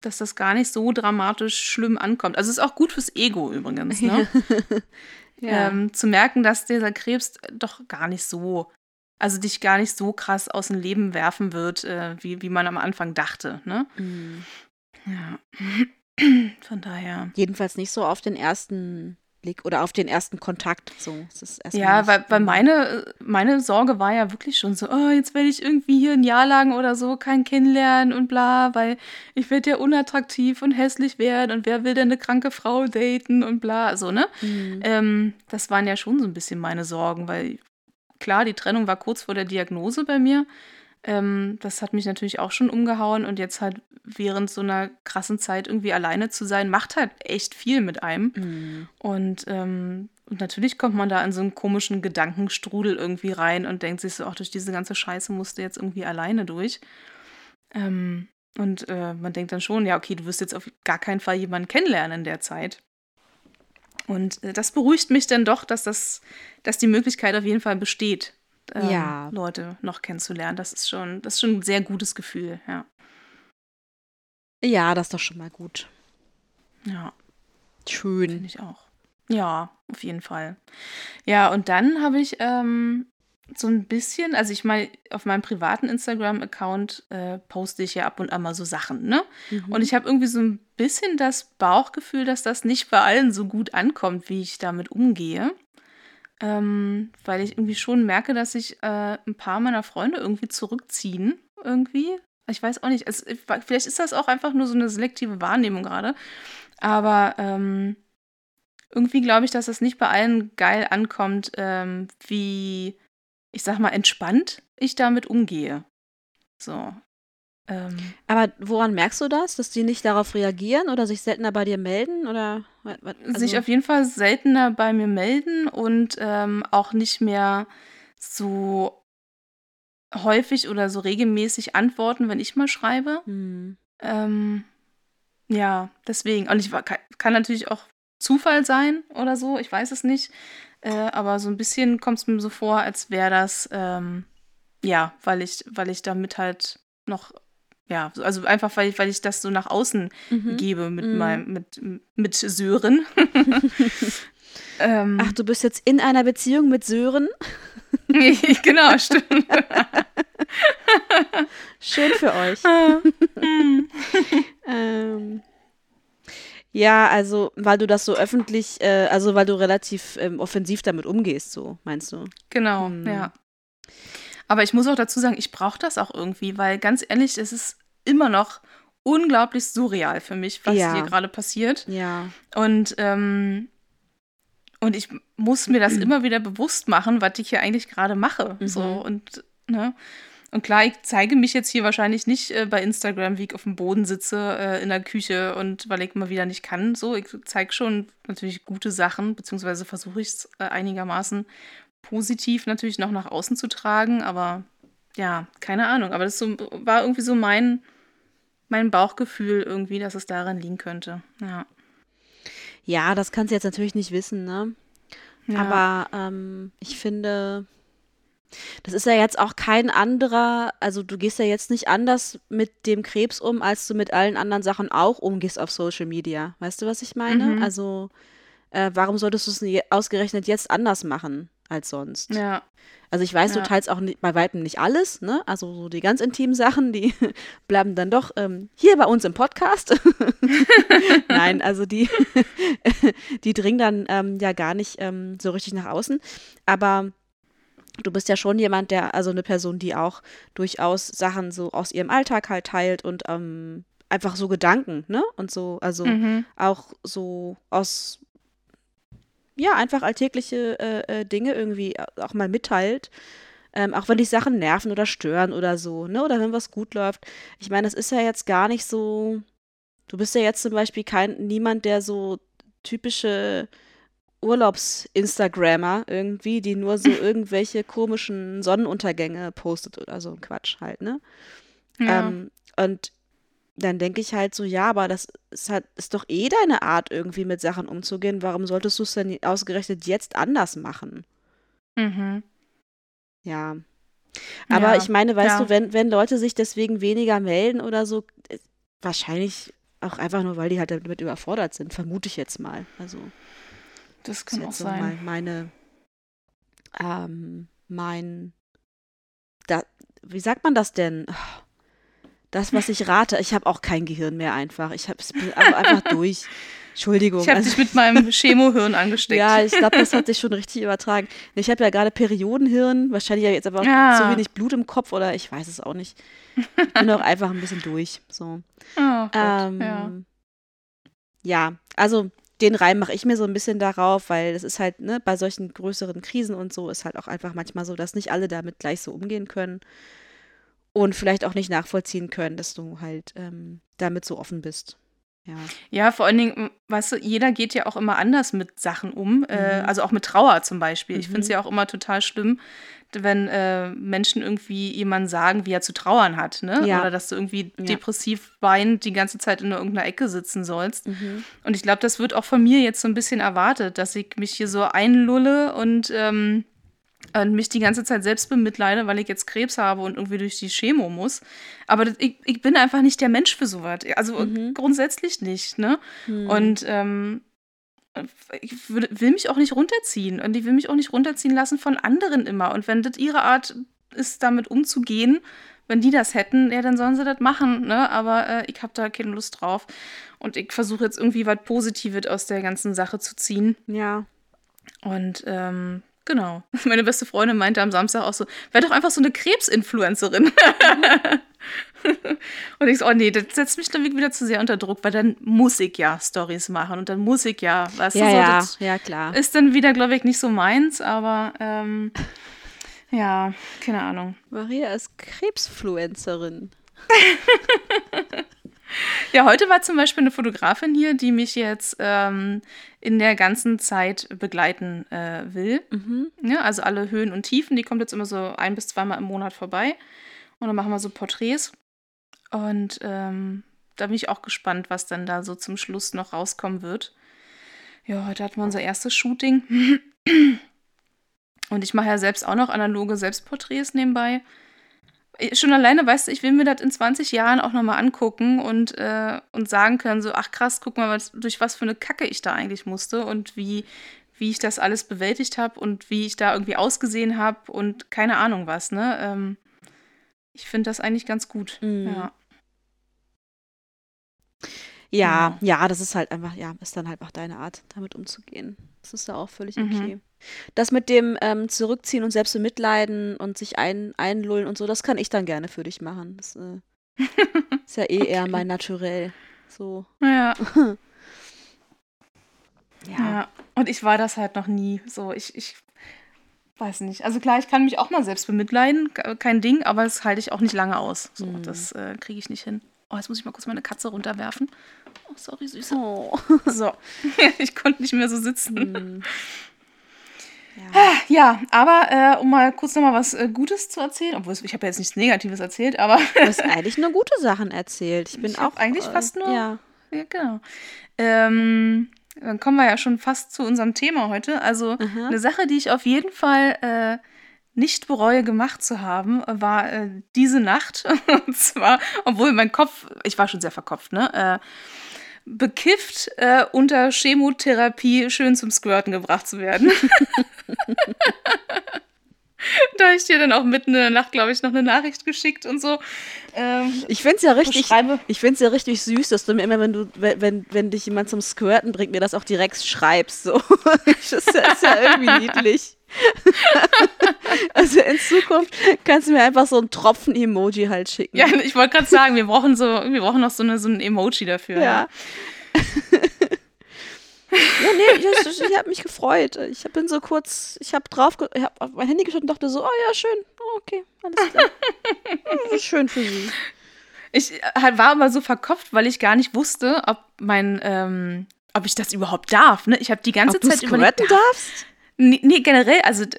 dass das gar nicht so dramatisch schlimm ankommt. Also ist auch gut fürs Ego übrigens, ne? ja. ähm, zu merken, dass dieser Krebs doch gar nicht so, also dich gar nicht so krass aus dem Leben werfen wird, äh, wie, wie man am Anfang dachte, ne? Hm. Ja. Von daher. Jedenfalls nicht so auf den ersten Blick oder auf den ersten Kontakt. So, Ja, weil, weil meine, meine Sorge war ja wirklich schon so, oh, jetzt werde ich irgendwie hier ein Jahr lang oder so kein kennenlernen und bla, weil ich werde ja unattraktiv und hässlich werden und wer will denn eine kranke Frau daten und bla, so, ne? Hm. Ähm, das waren ja schon so ein bisschen meine Sorgen, weil klar, die Trennung war kurz vor der Diagnose bei mir. Ähm, das hat mich natürlich auch schon umgehauen und jetzt halt während so einer krassen Zeit irgendwie alleine zu sein, macht halt echt viel mit einem. Hm. Und, ähm, und natürlich kommt man da in so einen komischen Gedankenstrudel irgendwie rein und denkt sich so, auch durch diese ganze Scheiße musste jetzt irgendwie alleine durch. Ähm, und äh, man denkt dann schon, ja, okay, du wirst jetzt auf gar keinen Fall jemanden kennenlernen in der Zeit. Und äh, das beruhigt mich dann doch, dass das, dass die Möglichkeit auf jeden Fall besteht, ähm, Ja. Leute noch kennenzulernen. Das ist schon, das ist schon ein sehr gutes Gefühl, ja. Ja, das ist doch schon mal gut. Ja. Schön. Finde ich auch. Ja, auf jeden Fall. Ja, und dann habe ich ähm, so ein bisschen, also ich meine, auf meinem privaten Instagram-Account äh, poste ich ja ab und an mal so Sachen, ne? Mhm. Und ich habe irgendwie so ein bisschen das Bauchgefühl, dass das nicht bei allen so gut ankommt, wie ich damit umgehe. Ähm, weil ich irgendwie schon merke, dass sich äh, ein paar meiner Freunde irgendwie zurückziehen. Irgendwie. Ich weiß auch nicht. Es, vielleicht ist das auch einfach nur so eine selektive Wahrnehmung gerade. Aber ähm, irgendwie glaube ich, dass das nicht bei allen geil ankommt, ähm, wie, ich sag mal, entspannt ich damit umgehe. So. Ähm, Aber woran merkst du das? Dass die nicht darauf reagieren oder sich seltener bei dir melden? Oder wa- sich also- auf jeden Fall seltener bei mir melden und ähm, auch nicht mehr so häufig oder so regelmäßig antworten, wenn ich mal schreibe. Hm. Ähm, Ja, deswegen. Und ich kann, kann natürlich auch Zufall sein oder so, ich weiß es nicht. Äh, aber so ein bisschen kommt es mir so vor, als wäre das, ähm, ja, weil ich, weil ich damit halt noch, ja, so- also einfach, weil ich, weil ich das so nach außen Mhm. gebe mit Mhm. meinem, mit, mit Sören. ähm, Ach, du bist jetzt in einer Beziehung mit Sören? genau, stimmt. Schön für euch. Hm. Ähm, ja, also, weil du das so öffentlich, äh, also weil du relativ ähm, offensiv damit umgehst, so, meinst du? Genau, Hm. ja. Aber ich muss auch dazu sagen, ich brauche das auch irgendwie, weil ganz ehrlich, es ist immer noch unglaublich surreal für mich, was Ja. hier gerade passiert. Ja. Und, ähm, und ich muss mir das immer wieder bewusst machen, was ich hier eigentlich gerade mache. Mhm. So und, ne? Und klar, ich zeige mich jetzt hier wahrscheinlich nicht äh, bei Instagram, wie ich auf dem Boden sitze äh, in der Küche und weil ich mal wieder nicht kann. So, ich zeige schon natürlich gute Sachen, beziehungsweise versuche ich es äh, einigermaßen positiv natürlich noch nach außen zu tragen, aber ja, keine Ahnung. Aber das so, war irgendwie so mein, mein Bauchgefühl irgendwie, dass es daran liegen könnte. Ja. Ja, das kannst du jetzt natürlich nicht wissen, ne? ja. Aber ähm, ich finde, das ist ja jetzt auch kein anderer, also du gehst ja jetzt nicht anders mit dem Krebs um, als du mit allen anderen Sachen auch umgehst auf Social Media. Weißt du, was ich meine? Mhm. Also, äh, warum solltest du es ausgerechnet jetzt anders machen als sonst? Ja, Also ich weiß, Ja. du teilst auch ni- bei Weitem nicht alles, ne? Also so die ganz intimen Sachen, die bleiben dann doch ähm, hier bei uns im Podcast. Nein, also die, die dringen dann ähm, ja gar nicht ähm, so richtig nach außen. Aber du bist ja schon jemand, der, also eine Person, die auch durchaus Sachen so aus ihrem Alltag halt teilt und ähm, einfach so Gedanken, ne? Und so, also mhm. auch so aus, ja, einfach alltägliche äh, äh, Dinge irgendwie auch mal mitteilt. Ähm, auch wenn die Sachen nerven oder stören oder so, ne? Oder wenn was gut läuft. Ich meine, das ist ja jetzt gar nicht so. Du bist ja jetzt zum Beispiel kein niemand, der so typische Urlaubs-Instagrammer irgendwie, die nur so irgendwelche komischen Sonnenuntergänge postet oder so ein Quatsch halt, ne? ja. Ähm, und dann denke ich halt so, ja, aber das ist halt, ist doch eh deine Art, irgendwie mit Sachen umzugehen. Warum solltest du es denn ausgerechnet jetzt anders machen? mhm. Ja. Aber Ja, ich meine, weißt ja. du, wenn, wenn Leute sich deswegen weniger melden oder so, äh, wahrscheinlich auch einfach nur, weil die halt damit überfordert sind, vermute ich jetzt mal. Also, Das ist kann auch sein. mal meine, ähm, mein, da, wie sagt man das denn? Das, was ich rate, ich habe auch kein Gehirn mehr einfach. Ich habe es einfach durch. Entschuldigung. Ich habe also- dich mit meinem Chemohirn angesteckt. ja, ich glaube, das hat sich schon richtig übertragen. Ich habe ja gerade Periodenhirn, wahrscheinlich ja jetzt aber auch Ja. so wenig Blut im Kopf oder ich weiß es auch nicht. Ich bin auch einfach ein bisschen durch. So. Oh Gott, Ähm, ja. ja. also den Reim mache ich mir so ein bisschen darauf, weil es ist halt, ne, bei solchen größeren Krisen und so ist halt auch einfach manchmal so, dass nicht alle damit gleich so umgehen können und vielleicht auch nicht nachvollziehen können, dass du halt ähm, damit so offen bist. Ja. Ja, vor allen Dingen, m, weißt du, jeder geht ja auch immer anders mit Sachen um. Äh, Mhm. also auch mit Trauer zum Beispiel. Ich Mhm. finde es ja auch immer total schlimm, wenn äh, Menschen irgendwie jemandem sagen, wie er zu trauern hat. Ne? Ja. Oder dass du irgendwie Ja. depressiv weinend die ganze Zeit in irgendeiner Ecke sitzen sollst. Mhm. Und ich glaube, das wird auch von mir jetzt so ein bisschen erwartet, dass ich mich hier so einlulle und, ähm, und mich die ganze Zeit selbst bemitleide, weil ich jetzt Krebs habe und irgendwie durch die Chemo muss. Aber das, ich, ich bin einfach nicht der Mensch für sowas. Also Mhm. grundsätzlich nicht, ne? Mhm. Und ähm, ich würde, will mich auch nicht runterziehen. Und ich will mich auch nicht runterziehen lassen von anderen immer. Und wenn das ihre Art ist, damit umzugehen, wenn die das hätten, ja, dann sollen sie das machen, ne? Aber äh, ich habe da keine Lust drauf. Und ich versuche jetzt irgendwie was Positives aus der ganzen Sache zu ziehen. ja. Und ähm, genau. Meine beste Freundin meinte am Samstag auch so, wär doch einfach so eine Krebsinfluencerin. und ich so, oh nee, das setzt mich dann wieder zu sehr unter Druck, weil dann muss ich ja Stories machen und dann muss ich ja, weißt Ja, du, so, ja, das ja, klar. ist dann wieder, glaube ich, nicht so meins, aber ähm, ja, keine Ahnung. Maria ist Krebsfluencerin. Ja, heute war zum Beispiel eine Fotografin hier, die mich jetzt ähm, in der ganzen Zeit begleiten äh, will. Mhm. Ja, also alle Höhen und Tiefen, die kommt jetzt immer so ein bis zweimal im Monat vorbei. Und dann machen wir so Porträts. Und ähm, da bin ich auch gespannt, was dann da so zum Schluss noch rauskommen wird. Ja, heute hatten wir unser erstes Shooting. Und ich mache ja selbst auch noch analoge Selbstporträts nebenbei. Schon alleine, weißt du, ich will mir das in 20 Jahren auch nochmal angucken und, äh, und sagen können, so, ach krass, guck mal, was, durch was für eine Kacke ich da eigentlich musste und wie, wie ich das alles bewältigt habe und wie ich da irgendwie ausgesehen habe und keine Ahnung was, ne? Ähm, ich finde das eigentlich ganz gut. Mhm. Ja. Ja, Genau. ja, das ist halt einfach, ja, ist dann halt auch deine Art, damit umzugehen. Das ist ja auch völlig Mhm. okay. Das mit dem ähm, Zurückziehen und selbst bemitleiden und sich ein, einlullen und so, das kann ich dann gerne für dich machen. Das äh, ist ja eh eher Okay. mein Naturell. So, Ja, ja. ja. Und ich war das halt noch nie. So, ich, ich weiß nicht. Also klar, ich kann mich auch mal selbst bemitleiden, ke- kein Ding, aber das halte ich auch nicht lange aus. So, Mhm. das äh, kriege ich nicht hin. Oh, jetzt muss ich mal kurz meine Katze runterwerfen. Oh, sorry, Süße. Oh. So, ich konnte nicht mehr so sitzen. Hm. Ja. Ja, aber äh, um mal kurz nochmal was äh, Gutes zu erzählen, obwohl ich habe ja jetzt nichts Negatives erzählt, aber Du hast eigentlich nur gute Sachen erzählt. Ich bin Ich auch eigentlich äh, fast nur- Ja. ja, genau. Ähm, dann kommen wir ja schon fast zu unserem Thema heute. Also Aha. eine Sache, die ich auf jeden Fall äh, nicht bereue gemacht zu haben, war äh, diese Nacht. Und zwar, obwohl mein Kopf, ich war schon sehr verkopft, ne? Äh, bekifft äh, unter Chemotherapie schön zum Squirten gebracht zu werden. da ich dir dann auch mitten in der Nacht, glaube ich, noch eine Nachricht geschickt und so. Ähm, Ich finde es ja richtig, beschreibe. ich find's ja richtig süß, dass du mir immer, wenn du, wenn, wenn, wenn dich jemand zum Squirten bringt, mir das auch direkt schreibst. So. Das ist ja, ist ja irgendwie niedlich. also in Zukunft kannst du mir einfach so einen Tropfen-Emoji halt schicken. Ja, ich wollte gerade sagen, wir brauchen so, wir brauchen noch so, eine, so ein Emoji dafür. Ja. ja, nee, ich, ich habe mich gefreut. Ich bin so kurz, ich habe drauf, ich habe auf mein Handy geschaut und dachte so, oh ja, schön, oh, okay, alles klar. Hm, schön für sie. Ich äh, halt war aber so verkopft, weil ich gar nicht wusste, ob mein, ähm, ob ich das überhaupt darf. Ne? Ich habe die ganze Ob du Zeit überlegt. darfst? Nee, nee, generell, also d-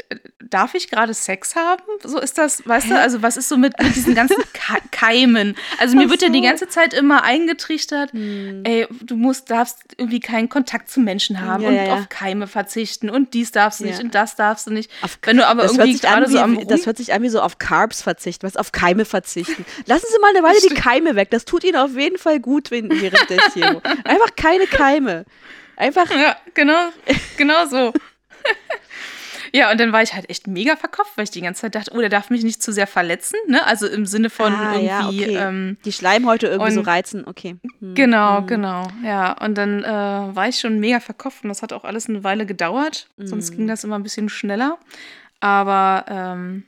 darf ich gerade Sex haben? So ist das, weißt du? Also was ist so mit, mit diesen ganzen Ke Keimen? Also mir Ach wird ja die so. ganze Zeit immer eingetrichtert, Hm. ey, du musst, darfst irgendwie keinen Kontakt zu Menschen haben Ja, und ja, auf Keime verzichten und dies darfst du nicht Ja. und das darfst du nicht. Auf- Wenn du aber Das hört, irgendwie sich an gerade wie, so am das hört sich an wie so auf Carbs verzichten, was auf Keime verzichten. Lassen Sie mal eine Weile die Keime weg. Das tut Ihnen auf jeden Fall gut wenn- während der Chemo. Einfach keine Keime. Einfach, Ja, genau, genau so. ja, und dann war ich halt echt mega verkopft, weil ich die ganze Zeit dachte, oh, der darf mich nicht zu sehr verletzen, ne? Also im Sinne von Ah, ja, irgendwie, okay. ähm, die Schleimhäute irgendwie so Und- reizen. Okay. Hm. Genau, genau, ja. Und dann äh, war ich schon mega verkopft und das hat auch alles eine Weile gedauert. Sonst Mhm. ging das immer ein bisschen schneller. Aber ähm,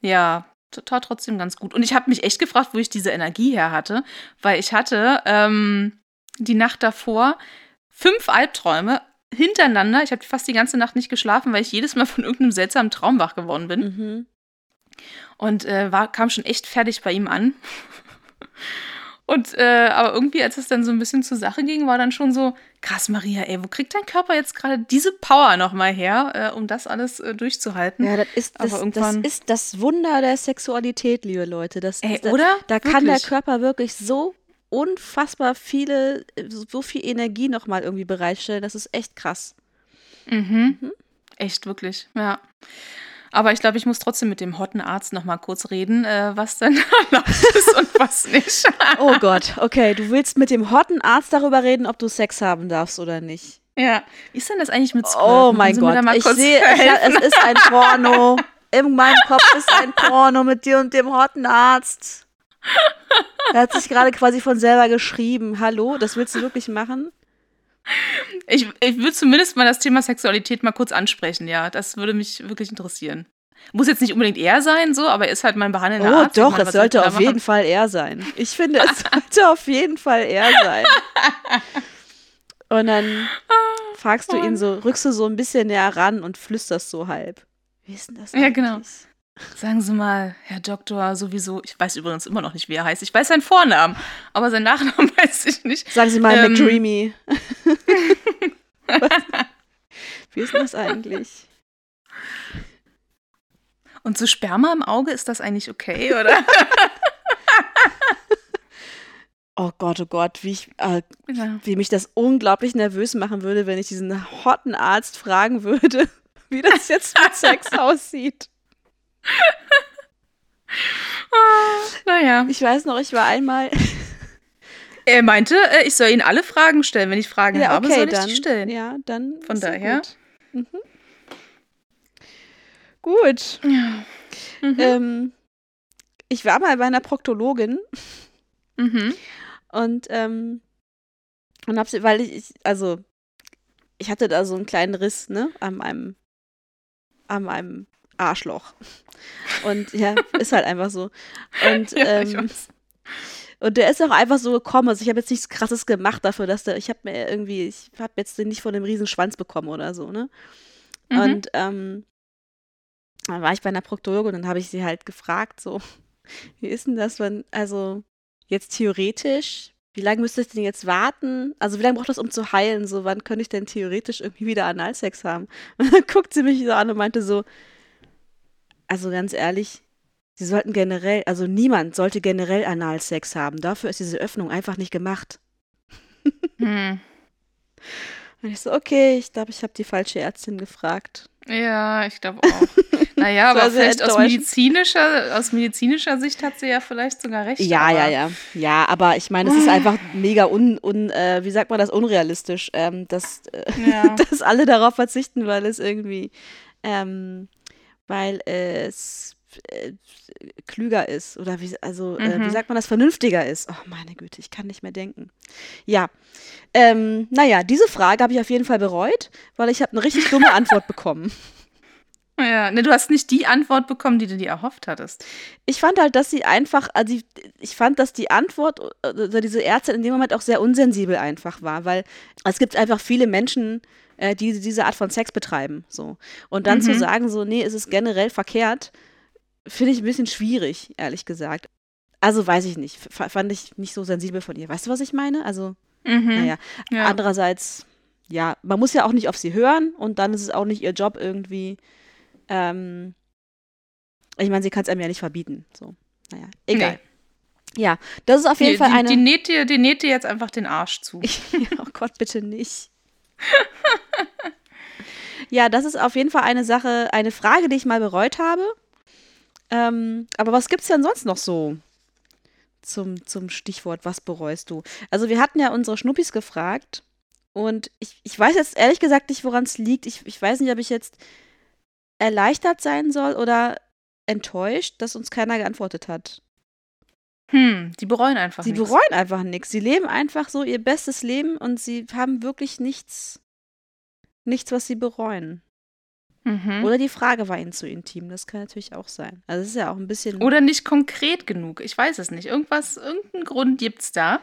ja, total trotzdem ganz gut. Und ich habe mich echt gefragt, wo ich diese Energie her hatte, weil ich hatte ähm, die Nacht davor fünf Albträume hintereinander. Ich habe fast die ganze Nacht nicht geschlafen, weil ich jedes Mal von irgendeinem seltsamen Traum wach geworden bin. Mhm. Und äh, war, kam schon echt fertig bei ihm an. Und äh, aber irgendwie, als es dann so ein bisschen zur Sache ging, war dann schon so, krass, Maria, ey, wo kriegt dein Körper jetzt gerade diese Power nochmal her, äh, um das alles äh, durchzuhalten? Ja, das ist Aber das, das ist das Wunder der Sexualität, liebe Leute. Das, Ey, das, oder? Da kann der. Körper wirklich so unfassbar viele, so viel Energie nochmal irgendwie bereitstellen. Das ist echt krass. Mhm. Echt, wirklich, ja. Aber ich glaube, ich muss trotzdem mit dem hotten Arzt nochmal kurz reden, äh, was denn erlaubt ist und was nicht. Oh Gott, okay, du willst mit dem hotten Arzt darüber reden, ob du Sex haben darfst oder nicht. ja. Wie ist denn das eigentlich mit Squirten? Oh mein Gott, ich sehe, es ist ein Porno. In meinem Kopf ist ein Porno mit dir und dem hotten Arzt. Er hat sich gerade quasi von selber geschrieben. Hallo, das willst du wirklich machen? Ich, ich würde zumindest mal das Thema Sexualität mal kurz ansprechen, ja. Das würde mich wirklich interessieren. Muss jetzt nicht unbedingt er sein, so, aber er ist halt mein behandelnder Oh Arzt. Ich doch, es sollte auf jeden? Fall er sein. Ich finde, es sollte auf jeden Fall er sein. Und dann fragst du ihn so, rückst du so ein bisschen näher ran und flüsterst so halb. Wie ist denn das Ja, genau. Sagen Sie mal, Herr Doktor, sowieso, ich weiß übrigens immer noch nicht, wie er heißt. Ich weiß seinen Vornamen, aber seinen Nachnamen weiß ich nicht. Sagen Sie mal, Ähm. McDreamy. Wie ist das eigentlich? Und so Sperma im Auge, ist das eigentlich okay, oder? Oh Gott, oh Gott, wie, ich, äh, Ja. wie mich das unglaublich nervös machen würde, wenn ich diesen hotten Arzt fragen würde, wie das jetzt mit Sex aussieht. Naja. Ich weiß noch, ich war einmal. Er meinte, äh, ich soll Ihnen alle Fragen stellen. Wenn ich Fragen Ja, habe, okay, soll ich dann. die stellen. Ja, dann. Von daher. Gut. Mhm. gut. Ja. Mhm. Ähm, ich war mal bei einer Proktologin Mhm. und, ähm, und hab sie, weil ich, ich, also, ich hatte da so einen kleinen Riss, ne, an meinem, an meinem Arschloch. Und ja, ist halt einfach so. Und, Ja, ähm, und der ist auch einfach so gekommen. Also ich habe jetzt nichts krasses gemacht dafür, dass der, ich habe mir irgendwie, ich habe jetzt den nicht von dem riesen Schwanz bekommen oder so, ne? Mhm. Und ähm, dann war ich bei einer Proktologin und dann habe ich sie halt gefragt, so, wie ist denn das, wenn, also jetzt theoretisch, wie lange müsste ich denn jetzt warten? Also wie lange braucht das, um zu heilen? So, wann könnte ich denn theoretisch irgendwie wieder Analsex haben? Und dann guckt sie mich so an und meinte so, also ganz ehrlich, sie sollten generell, also niemand sollte generell Analsex haben. Dafür ist diese Öffnung einfach nicht gemacht. Hm. Und ich so, okay, ich glaube, ich habe die falsche Ärztin gefragt. Ja, ich glaube auch. Naja, aber vielleicht aus medizinischer, aus medizinischer Sicht hat sie ja vielleicht sogar recht. Ja, ja, ja. Ja, aber ich meine, es ist einfach mega un, un äh, wie sagt man das, unrealistisch, ähm, dass, äh, Ja. dass alle darauf verzichten, weil es irgendwie, ähm, weil es äh, klüger ist oder wie, also, äh, wie Mhm. sagt man das, vernünftiger ist. Oh, meine Güte, ich kann nicht mehr denken. Ja, ähm, naja, diese Frage habe ich auf jeden Fall bereut, weil ich habe eine richtig dumme Antwort bekommen. Ja, ne, du hast nicht die Antwort bekommen, die du dir erhofft hattest. Ich fand halt, dass sie einfach, also ich, ich fand, dass die Antwort oder diese Ärztin in dem Moment auch sehr unsensibel einfach war, weil es gibt einfach viele Menschen, äh, die diese Art von Sex betreiben, so. Und dann zu Mhm. sagen, so, nee, es ist generell verkehrt, finde ich ein bisschen schwierig, ehrlich gesagt. Also weiß ich nicht, f fand ich nicht so sensibel von ihr. Weißt du, was ich meine? Also, Mhm. naja, ja. andererseits, ja, man muss ja auch nicht auf sie hören und dann ist es auch nicht ihr Job irgendwie, ähm, ich meine, sie kann es einem ja nicht verbieten, so. Naja, egal. Ja, das ist auf jeden Die, Fall die, eine. die, näht dir, die näht dir jetzt einfach den Arsch zu. oh Gott, bitte nicht. ja, das ist auf jeden Fall eine Sache, eine Frage, die ich mal bereut habe. Ähm, aber was gibt's denn sonst noch so zum, zum Stichwort, was bereust du? Also wir hatten ja unsere Schnuppis gefragt und ich, ich weiß jetzt ehrlich gesagt nicht, woran es liegt. Ich, ich weiß nicht, ob ich jetzt erleichtert sein soll oder enttäuscht, dass uns keiner geantwortet hat. Hm, die bereuen einfach Sie nichts. bereuen einfach nichts. Sie leben einfach so ihr bestes Leben und sie haben wirklich nichts, nichts, was sie bereuen. Mhm. Oder die Frage war ihnen zu intim. Das kann natürlich auch sein. Also es ist ja auch ein bisschen. Oder nicht konkret genug. Ich weiß es nicht. Irgendwas, irgendeinen Grund gibt's da.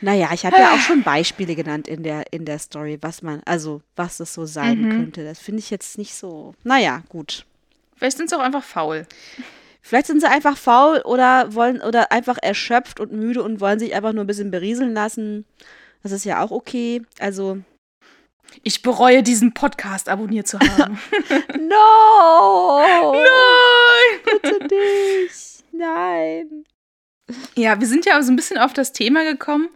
naja, ich habe ja auch schon Beispiele genannt in der, in der Story, was man, also was das so sein Mhm. könnte. Das finde ich jetzt nicht so. Naja, gut. Vielleicht sind sie auch einfach faul. Vielleicht sind sie einfach faul oder wollen oder einfach erschöpft und müde und wollen sich einfach nur ein bisschen berieseln lassen. Das ist ja auch okay. Also, Ich bereue, diesen Podcast abonniert zu haben. no! Nein! Bitte nicht. Nein. Ja, wir sind ja so ein bisschen auf das Thema gekommen.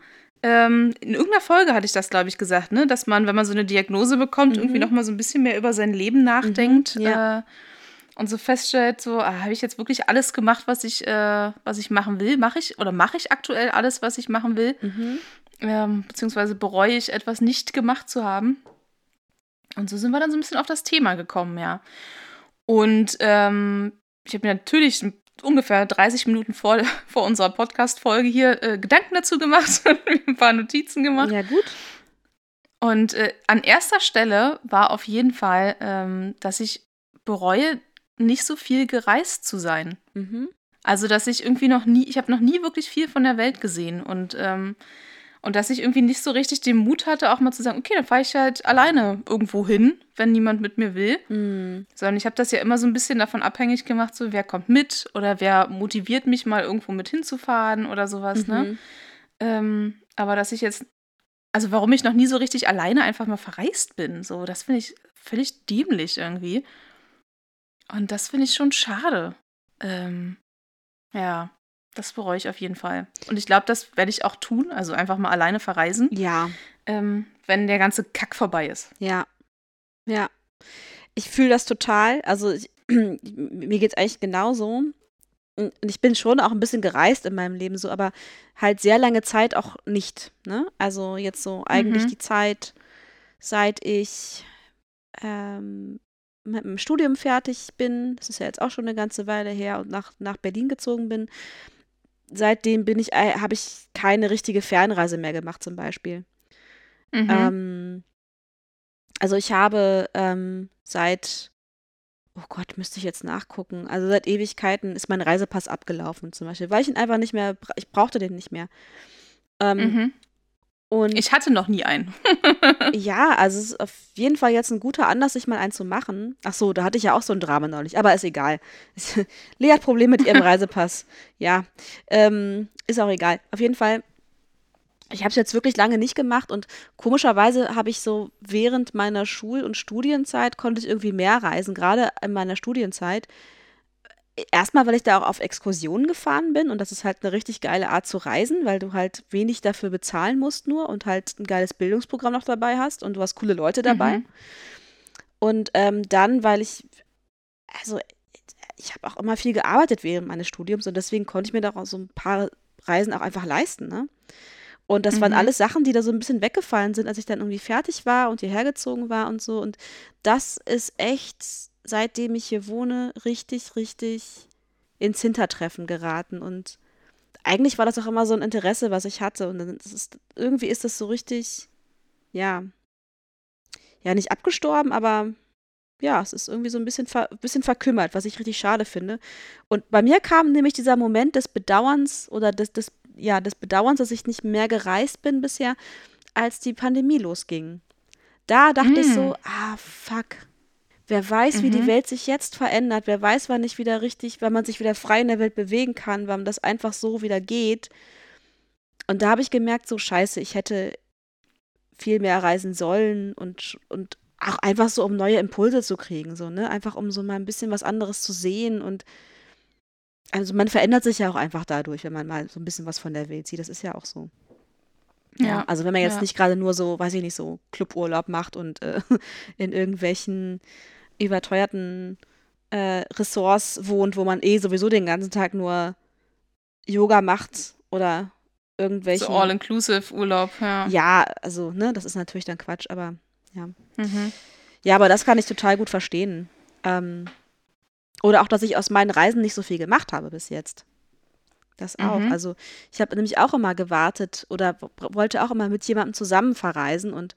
Ähm, in irgendeiner Folge hatte ich das, glaube ich, gesagt, ne? dass man, wenn man so eine Diagnose bekommt, Mhm. irgendwie noch mal so ein bisschen mehr über sein Leben nachdenkt ja. äh, und so feststellt, so, ah, habe ich jetzt wirklich alles gemacht, was ich, äh, was ich machen will? Mache ich oder mache ich aktuell alles, was ich machen will? Mhm. Ähm, beziehungsweise bereue ich etwas nicht gemacht zu haben? Und so sind wir dann so ein bisschen auf das Thema gekommen, ja. Und ähm, ich habe mir natürlich ungefähr 30 Minuten vor, vor unserer Podcast-Folge hier äh, Gedanken dazu gemacht und ein paar Notizen gemacht. Ja, gut. Und äh, an erster Stelle war auf jeden Fall, ähm, dass ich bereue, nicht so viel gereist zu sein. Mhm. Also, dass ich irgendwie noch nie, ich habe noch nie wirklich viel von der Welt gesehen und, ähm, und dass ich irgendwie nicht so richtig den Mut hatte, auch mal zu sagen, okay, dann fahre ich halt alleine irgendwo hin, wenn niemand mit mir will. Mhm. Sondern ich habe das ja immer so ein bisschen davon abhängig gemacht, so wer kommt mit oder wer motiviert mich mal irgendwo mit hinzufahren oder sowas, ne? Mhm. Ähm, aber dass ich jetzt, also warum ich noch nie so richtig alleine einfach mal verreist bin, so, das finde ich völlig dämlich irgendwie. Und das finde ich schon schade. Ähm, ja. Das bereue ich auf jeden Fall. Und ich glaube, das werde ich auch tun, also einfach mal alleine verreisen, Ja, ähm, wenn der ganze Kack vorbei ist. ja, ja. Ich fühle das total. Also ich, mir geht es eigentlich genauso. Und ich bin schon auch ein bisschen gereist in meinem Leben so, aber halt sehr lange Zeit auch nicht. Ne? Also jetzt so eigentlich Mhm. die Zeit, seit ich ähm, mit dem Studium fertig bin, das ist ja jetzt auch schon eine ganze Weile her, und nach, nach Berlin gezogen bin. Seitdem bin ich, habe ich keine richtige Fernreise mehr gemacht, zum Beispiel. Mhm. Ähm, also ich habe ähm, seit, oh Gott, müsste ich jetzt nachgucken. Also seit Ewigkeiten ist mein Reisepass abgelaufen zum Beispiel, weil ich ihn einfach nicht mehr, ich brauchte den nicht mehr. Ähm, mhm. Und Ich hatte noch nie einen. ja, also es ist auf jeden Fall jetzt ein guter Anlass, sich mal einen zu machen. Ach so, da hatte ich ja auch so ein Drama neulich, aber ist egal. Lea hat Probleme mit ihrem Reisepass. Ja, ähm, ist auch egal. Auf jeden Fall, ich habe es jetzt wirklich lange nicht gemacht und komischerweise habe ich so während meiner Schul- und Studienzeit konnte ich irgendwie mehr reisen, gerade in meiner Studienzeit. Erstmal, weil ich da auch auf Exkursionen gefahren bin und das ist halt eine richtig geile Art zu reisen, weil du halt wenig dafür bezahlen musst nur und halt ein geiles Bildungsprogramm noch dabei hast und du hast coole Leute dabei. Mhm. Und ähm, dann, weil ich, also ich habe auch immer viel gearbeitet während meines Studiums und deswegen konnte ich mir da auch so ein paar Reisen auch einfach leisten, ne? Und das waren Mhm. alles Sachen, die da so ein bisschen weggefallen sind, als ich dann irgendwie fertig war und hierher gezogen war und so. Und das ist echt, seitdem ich hier wohne, richtig, richtig ins Hintertreffen geraten. Und eigentlich war das auch immer so ein Interesse, was ich hatte. Und dann ist irgendwie ist das so richtig, ja, ja, nicht abgestorben, aber ja, es ist irgendwie so ein bisschen, ver bisschen verkümmert, was ich richtig schade finde. Und bei mir kam nämlich dieser Moment des Bedauerns oder des, des, ja, des Bedauerns, dass ich nicht mehr gereist bin bisher, als die Pandemie losging. Da dachte ich so, Mm. ah, fuck. Wer weiß, wie die Mhm. Welt sich jetzt verändert. Wer weiß, wann ich wieder richtig, wann man sich wieder frei in der Welt bewegen kann, wann das einfach so wieder geht. Und da habe ich gemerkt, so scheiße, ich hätte viel mehr reisen sollen und, und auch einfach so, um neue Impulse zu kriegen, so, ne? Einfach um so mal ein bisschen was anderes zu sehen und also man verändert sich ja auch einfach dadurch, wenn man mal so ein bisschen was von der Welt sieht. Das ist ja auch so. Ja. Also wenn man jetzt Ja. nicht gerade nur so, weiß ich nicht, so Cluburlaub macht und äh, in irgendwelchen überteuerten äh, Ressorts wohnt, wo man eh sowieso den ganzen Tag nur Yoga macht oder irgendwelchen. So all-inclusive Urlaub, ja. ja, also, ne, das ist natürlich dann Quatsch, aber ja. Mhm. Ja, aber das kann ich total gut verstehen. Ähm, oder auch, dass ich aus meinen Reisen nicht so viel gemacht habe bis jetzt. Das auch. Mhm. Also ich habe nämlich auch immer gewartet oder wollte auch immer mit jemandem zusammen verreisen und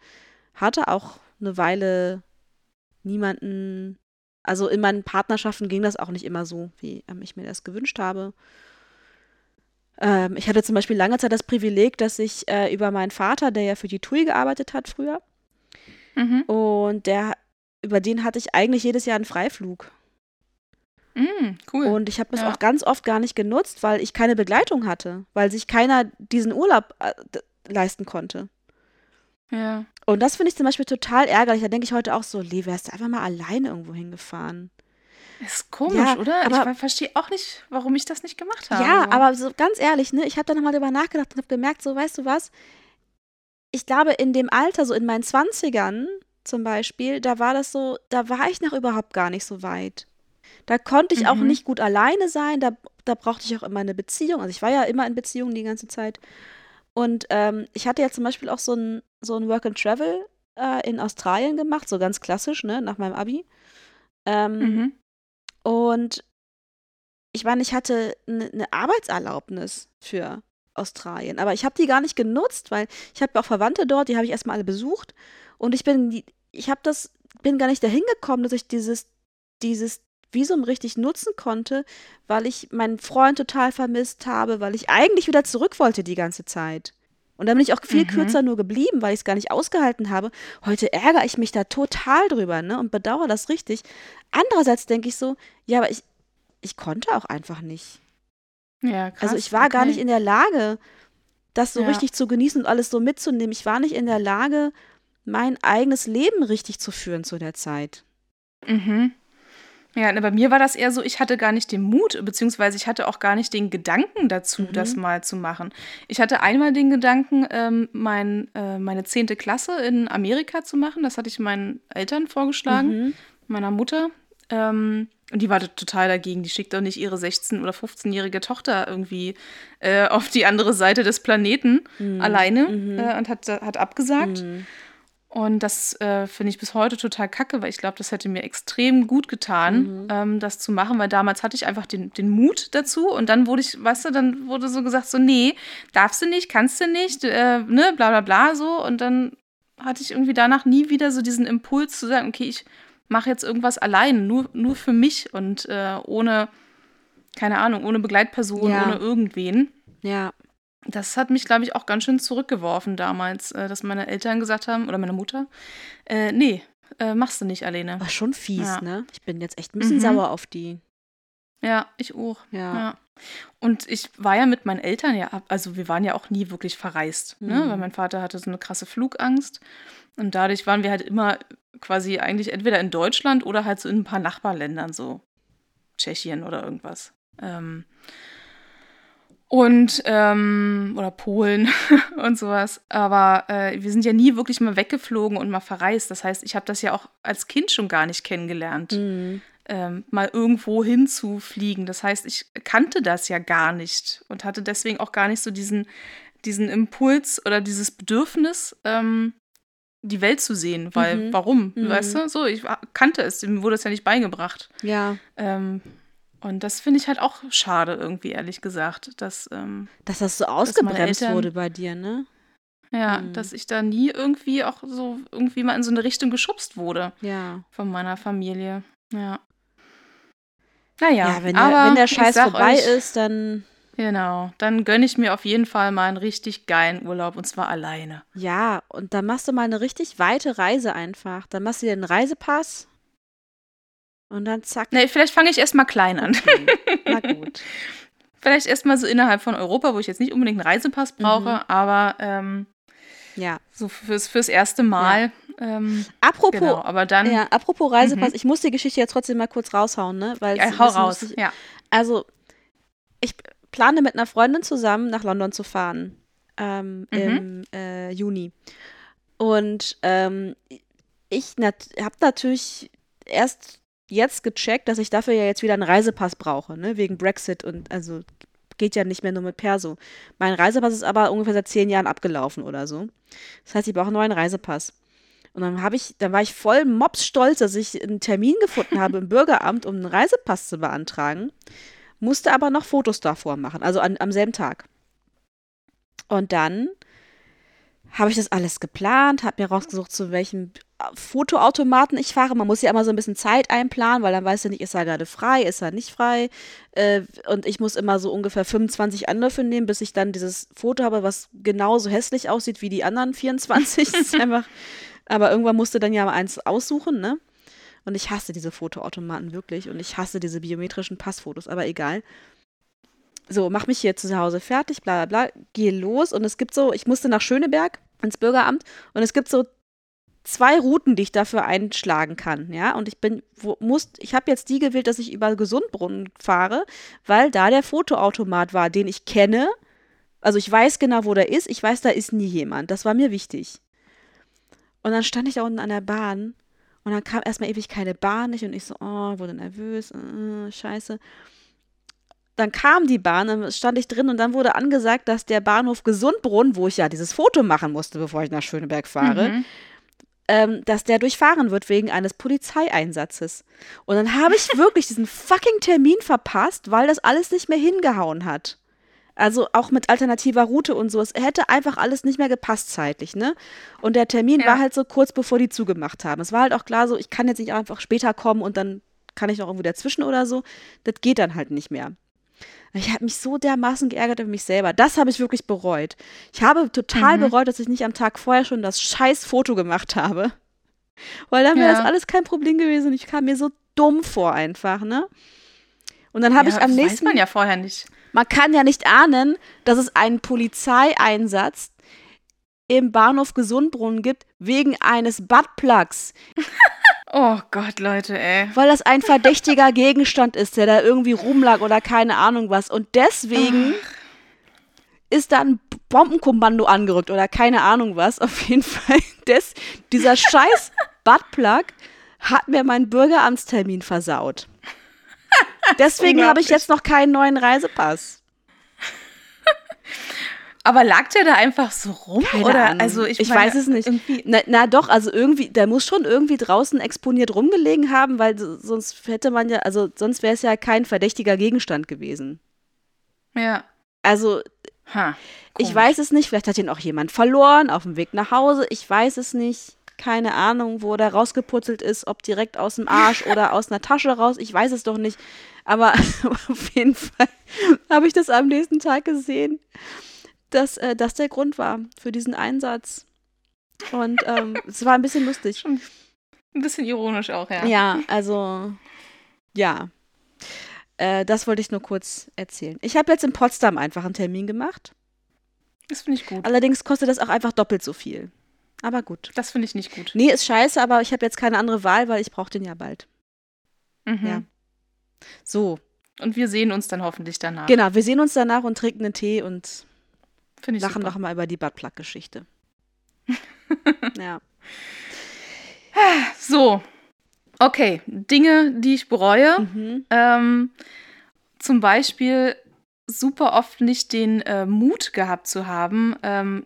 hatte auch eine Weile niemanden. Also in meinen Partnerschaften ging das auch nicht immer so, wie ähm, ich mir das gewünscht habe. Ähm, ich hatte zum Beispiel lange Zeit das Privileg, dass ich äh, über meinen Vater, der ja für die TUI gearbeitet hat früher, Mhm. und der, über den hatte ich eigentlich jedes Jahr einen Freiflug. Mhm, cool. Und ich habe das Ja. auch ganz oft gar nicht genutzt, weil ich keine Begleitung hatte, weil sich keiner diesen Urlaub äh, leisten konnte. ja. Und das finde ich zum Beispiel total ärgerlich. Da denke ich heute auch so, Lee, wärst du einfach mal alleine irgendwo hingefahren. Ist komisch, Ja, oder? aber- ich verstehe auch nicht, warum ich das nicht gemacht habe. Ja, aber so ganz ehrlich, ne, ich habe da nochmal drüber nachgedacht und habe gemerkt, so, weißt du was? Ich glaube, in dem Alter, so in meinen Zwanzigern zum Beispiel, da war das so, da war ich noch überhaupt gar nicht so weit. Da konnte ich auch Mhm. nicht gut alleine sein, da, da brauchte ich auch immer eine Beziehung. Also ich war ja immer in Beziehungen die ganze Zeit. Und ähm, ich hatte ja zum Beispiel auch so ein, so ein Work and Travel äh, in Australien gemacht, so ganz klassisch, ne, nach meinem Abi. Ähm, Mhm. und ich meine, ich hatte eine ne Arbeitserlaubnis für Australien, aber ich habe die gar nicht genutzt, weil ich habe auch Verwandte dort, die habe ich erstmal alle besucht und ich bin ich habe das bin gar nicht dahin gekommen, dass ich dieses dieses Visum richtig nutzen konnte, weil ich meinen Freund total vermisst habe, weil ich eigentlich wieder zurück wollte die ganze Zeit. Und dann bin ich auch viel Mhm. kürzer nur geblieben, weil ich es gar nicht ausgehalten habe. Heute ärgere ich mich da total drüber, ne, und bedauere das richtig. Andererseits denke ich so, ja, aber ich ich konnte auch einfach nicht. Ja, krass. Also ich war gar okay. nicht in der Lage, das so Ja. richtig zu genießen und alles so mitzunehmen. Ich war nicht in der Lage, mein eigenes Leben richtig zu führen zu der Zeit. Mhm. Ja, ne, bei mir war das eher so, ich hatte gar nicht den Mut, beziehungsweise ich hatte auch gar nicht den Gedanken dazu, Mhm. das mal zu machen. Ich hatte einmal den Gedanken, ähm, mein, äh, meine zehnte Klasse in Amerika zu machen. Das hatte ich meinen Eltern vorgeschlagen, Mhm. meiner Mutter. Ähm, und die war total dagegen. Die schickt doch nicht ihre 16- oder 15-jährige Tochter irgendwie äh, auf die andere Seite des Planeten alleine äh, und hat, hat abgesagt. Mhm. Und das äh, finde ich bis heute total kacke, weil ich glaube, das hätte mir extrem gut getan, ähm, das zu machen, weil damals hatte ich einfach den, den Mut dazu und dann wurde ich, weißt du, dann wurde so gesagt, so, nee, darfst du nicht, kannst du nicht, äh, ne, bla bla bla so. Und dann hatte ich irgendwie danach nie wieder so diesen Impuls zu sagen, okay, ich mache jetzt irgendwas allein, nur, nur für mich und äh, ohne, keine Ahnung, ohne Begleitperson, Ja. ohne irgendwen. Ja. Das hat mich, glaube ich, auch ganz schön zurückgeworfen damals, äh, dass meine Eltern gesagt haben, oder meine Mutter, äh, nee, äh, machst du nicht alleine. War schon fies, Ja. ne? Ich bin jetzt echt ein bisschen Mhm. sauer auf die. Ja, ich auch. Ja. Ja. Und ich war ja mit meinen Eltern ja ab, also wir waren ja auch nie wirklich verreist, ne? Mhm. weil mein Vater hatte so eine krasse Flugangst. Und dadurch waren wir halt immer quasi eigentlich entweder in Deutschland oder halt so in ein paar Nachbarländern, so Tschechien oder irgendwas. Ähm, und, ähm, oder Polen und sowas. Aber äh, wir sind ja nie wirklich mal weggeflogen und mal verreist. Das heißt, ich habe das ja auch als Kind schon gar nicht kennengelernt Mhm. ähm, mal irgendwo hinzufliegen. Das heißt, ich kannte das ja gar nicht und hatte deswegen auch gar nicht so diesen, diesen Impuls oder dieses Bedürfnis, ähm, die Welt zu sehen. Weil, Mhm. warum? Mhm. Weißt du? So, ich kannte es, mir wurde es ja nicht beigebracht. Ja. Ähm, und das finde ich halt auch schade, irgendwie, ehrlich gesagt, dass, ähm, Dass das so ausgebremst Eltern- wurde bei dir, ne? ja, Mhm. dass ich da nie irgendwie auch so irgendwie mal in so eine Richtung geschubst wurde Ja. von meiner Familie. Ja. Naja, Ja, wenn, der, aber wenn der Scheiß vorbei euch, ist, dann. Genau, dann gönne ich mir auf jeden Fall mal einen richtig geilen Urlaub und zwar alleine. Ja, und dann machst du mal eine richtig weite Reise einfach. Dann machst du dir einen Reisepass. Und dann zack. Nee, vielleicht fange ich erstmal klein an. Okay. Na gut. vielleicht erstmal so innerhalb von Europa, wo ich jetzt nicht unbedingt einen Reisepass brauche, Mhm. aber ähm, Ja. so fürs, fürs erste Mal. Ähm, Apropos, genau, aber dann. ja, apropos Reisepass, Mhm. ich muss die Geschichte jetzt trotzdem mal kurz raushauen, ne? Weil ja, hau raus. lustig- Ja. Also, ich plane mit einer Freundin zusammen nach London zu fahren ähm, Mhm. im äh, Juni. Und ähm, ich nat habe natürlich erst jetzt gecheckt, dass ich dafür ja jetzt wieder einen Reisepass brauche, ne? Wegen Brexit und also geht ja nicht mehr nur mit Perso. Mein Reisepass ist aber ungefähr seit zehn Jahren abgelaufen oder so. Das heißt, ich brauche einen neuen Reisepass. Und dann habe ich, dann war ich voll mopsstolz, dass ich einen Termin gefunden habe im Bürgeramt, um einen Reisepass zu beantragen. Musste aber noch Fotos davor machen, also an, am selben Tag. Und dann habe ich das alles geplant, habe mir rausgesucht, zu welchem Fotoautomaten ich fahre. Man muss ja immer so ein bisschen Zeit einplanen, weil dann weißt du nicht, ist er gerade frei, ist er nicht frei. Äh, und ich muss immer so ungefähr 25 Anläufe nehmen, bis ich dann dieses Foto habe, was genauso hässlich aussieht wie die anderen 24. Das ist einfach, aber irgendwann musste dann ja mal eins aussuchen, ne? Und ich hasse diese Fotoautomaten wirklich und ich hasse diese biometrischen Passfotos, aber egal. So, mach mich hier zu Hause fertig, bla bla bla, gehe los. Und es gibt so, ich musste nach Schöneberg ins Bürgeramt und es gibt so zwei Routen, die ich dafür einschlagen kann, ja, und ich bin, wo, muss, ich habe jetzt die gewählt, dass ich über Gesundbrunnen fahre, weil da der Fotoautomat war, den ich kenne, also ich weiß genau, wo der ist, ich weiß, da ist nie jemand, das war mir wichtig. Und dann stand ich da unten an der Bahn und dann kam erstmal ewig keine Bahn. Nicht und ich so, oh, wurde nervös, äh, scheiße. Dann kam die Bahn, dann stand ich drin und dann wurde angesagt, dass der Bahnhof Gesundbrunn, wo ich ja dieses Foto machen musste, bevor ich nach Schöneberg fahre, Mhm. ähm, dass der durchfahren wird wegen eines Polizeieinsatzes. Und dann habe ich wirklich diesen fucking Termin verpasst, weil das alles nicht mehr hingehauen hat. Also auch mit alternativer Route und so. Es hätte einfach alles nicht mehr gepasst zeitlich, ne? Und der Termin Ja. war halt so kurz bevor die zugemacht haben. Es war halt auch klar so, ich kann jetzt nicht einfach später kommen und dann kann ich noch irgendwo dazwischen oder so. Das geht dann halt nicht mehr. Ich habe mich so dermaßen geärgert über mich selber. Das habe ich wirklich bereut. Ich habe total Mhm. bereut, dass ich nicht am Tag vorher schon das scheiß Foto gemacht habe. Weil dann wäre Ja. das alles kein Problem gewesen. Ich kam mir so dumm vor einfach, ne? Und dann habe ja, ich am das nächsten weiß man ja vorher nicht. man kann ja nicht ahnen, dass es einen Polizeieinsatz im Bahnhof Gesundbrunnen gibt wegen eines Buttplugs. Oh Gott, Leute, ey. Weil das ein verdächtiger Gegenstand ist, der da irgendwie rumlag oder keine Ahnung was. Und deswegen ist da ein Bombenkommando angerückt oder keine Ahnung was. Auf jeden Fall. Des, dieser scheiß Buttplug hat mir meinen Bürgeramtstermin versaut. Deswegen habe ich jetzt noch keinen neuen Reisepass. Aber lag der da einfach so rum? Keine oder Ahnung. also ich, Ich meine, weiß es nicht. Na, na doch, also irgendwie, der muss schon irgendwie draußen exponiert rumgelegen haben, weil so- sonst hätte man ja, also sonst wäre es ja kein verdächtiger Gegenstand gewesen. ja. Also Ha, ich weiß es nicht, vielleicht hat ihn auch jemand verloren auf dem Weg nach Hause, ich weiß es nicht. Keine Ahnung, wo der rausgeputzelt ist, ob direkt aus dem Arsch oder aus einer Tasche raus, ich weiß es doch nicht. Aber auf jeden Fall habe ich das am nächsten Tag gesehen, dass äh, das der Grund war für diesen Einsatz. Und ähm, es war ein bisschen lustig. Schon ein bisschen ironisch auch, ja. Ja, also ja. Äh, das wollte ich nur kurz erzählen. Ich habe jetzt in Potsdam einfach einen Termin gemacht. Das finde ich gut. Allerdings kostet das auch einfach doppelt so viel. Aber gut. Das finde ich nicht gut. Nee, ist scheiße, aber ich habe jetzt keine andere Wahl, weil ich brauche den ja bald. Mhm. Ja. So, Und wir sehen uns dann hoffentlich danach. genau. Wir sehen uns danach und trinken einen Tee und Finde ich lachen super. noch mal über die Buttplug-Geschichte. ja. So. Okay, Dinge, die ich bereue. Mhm. Ähm, zum Beispiel super oft nicht den äh, Mut gehabt zu haben, ähm,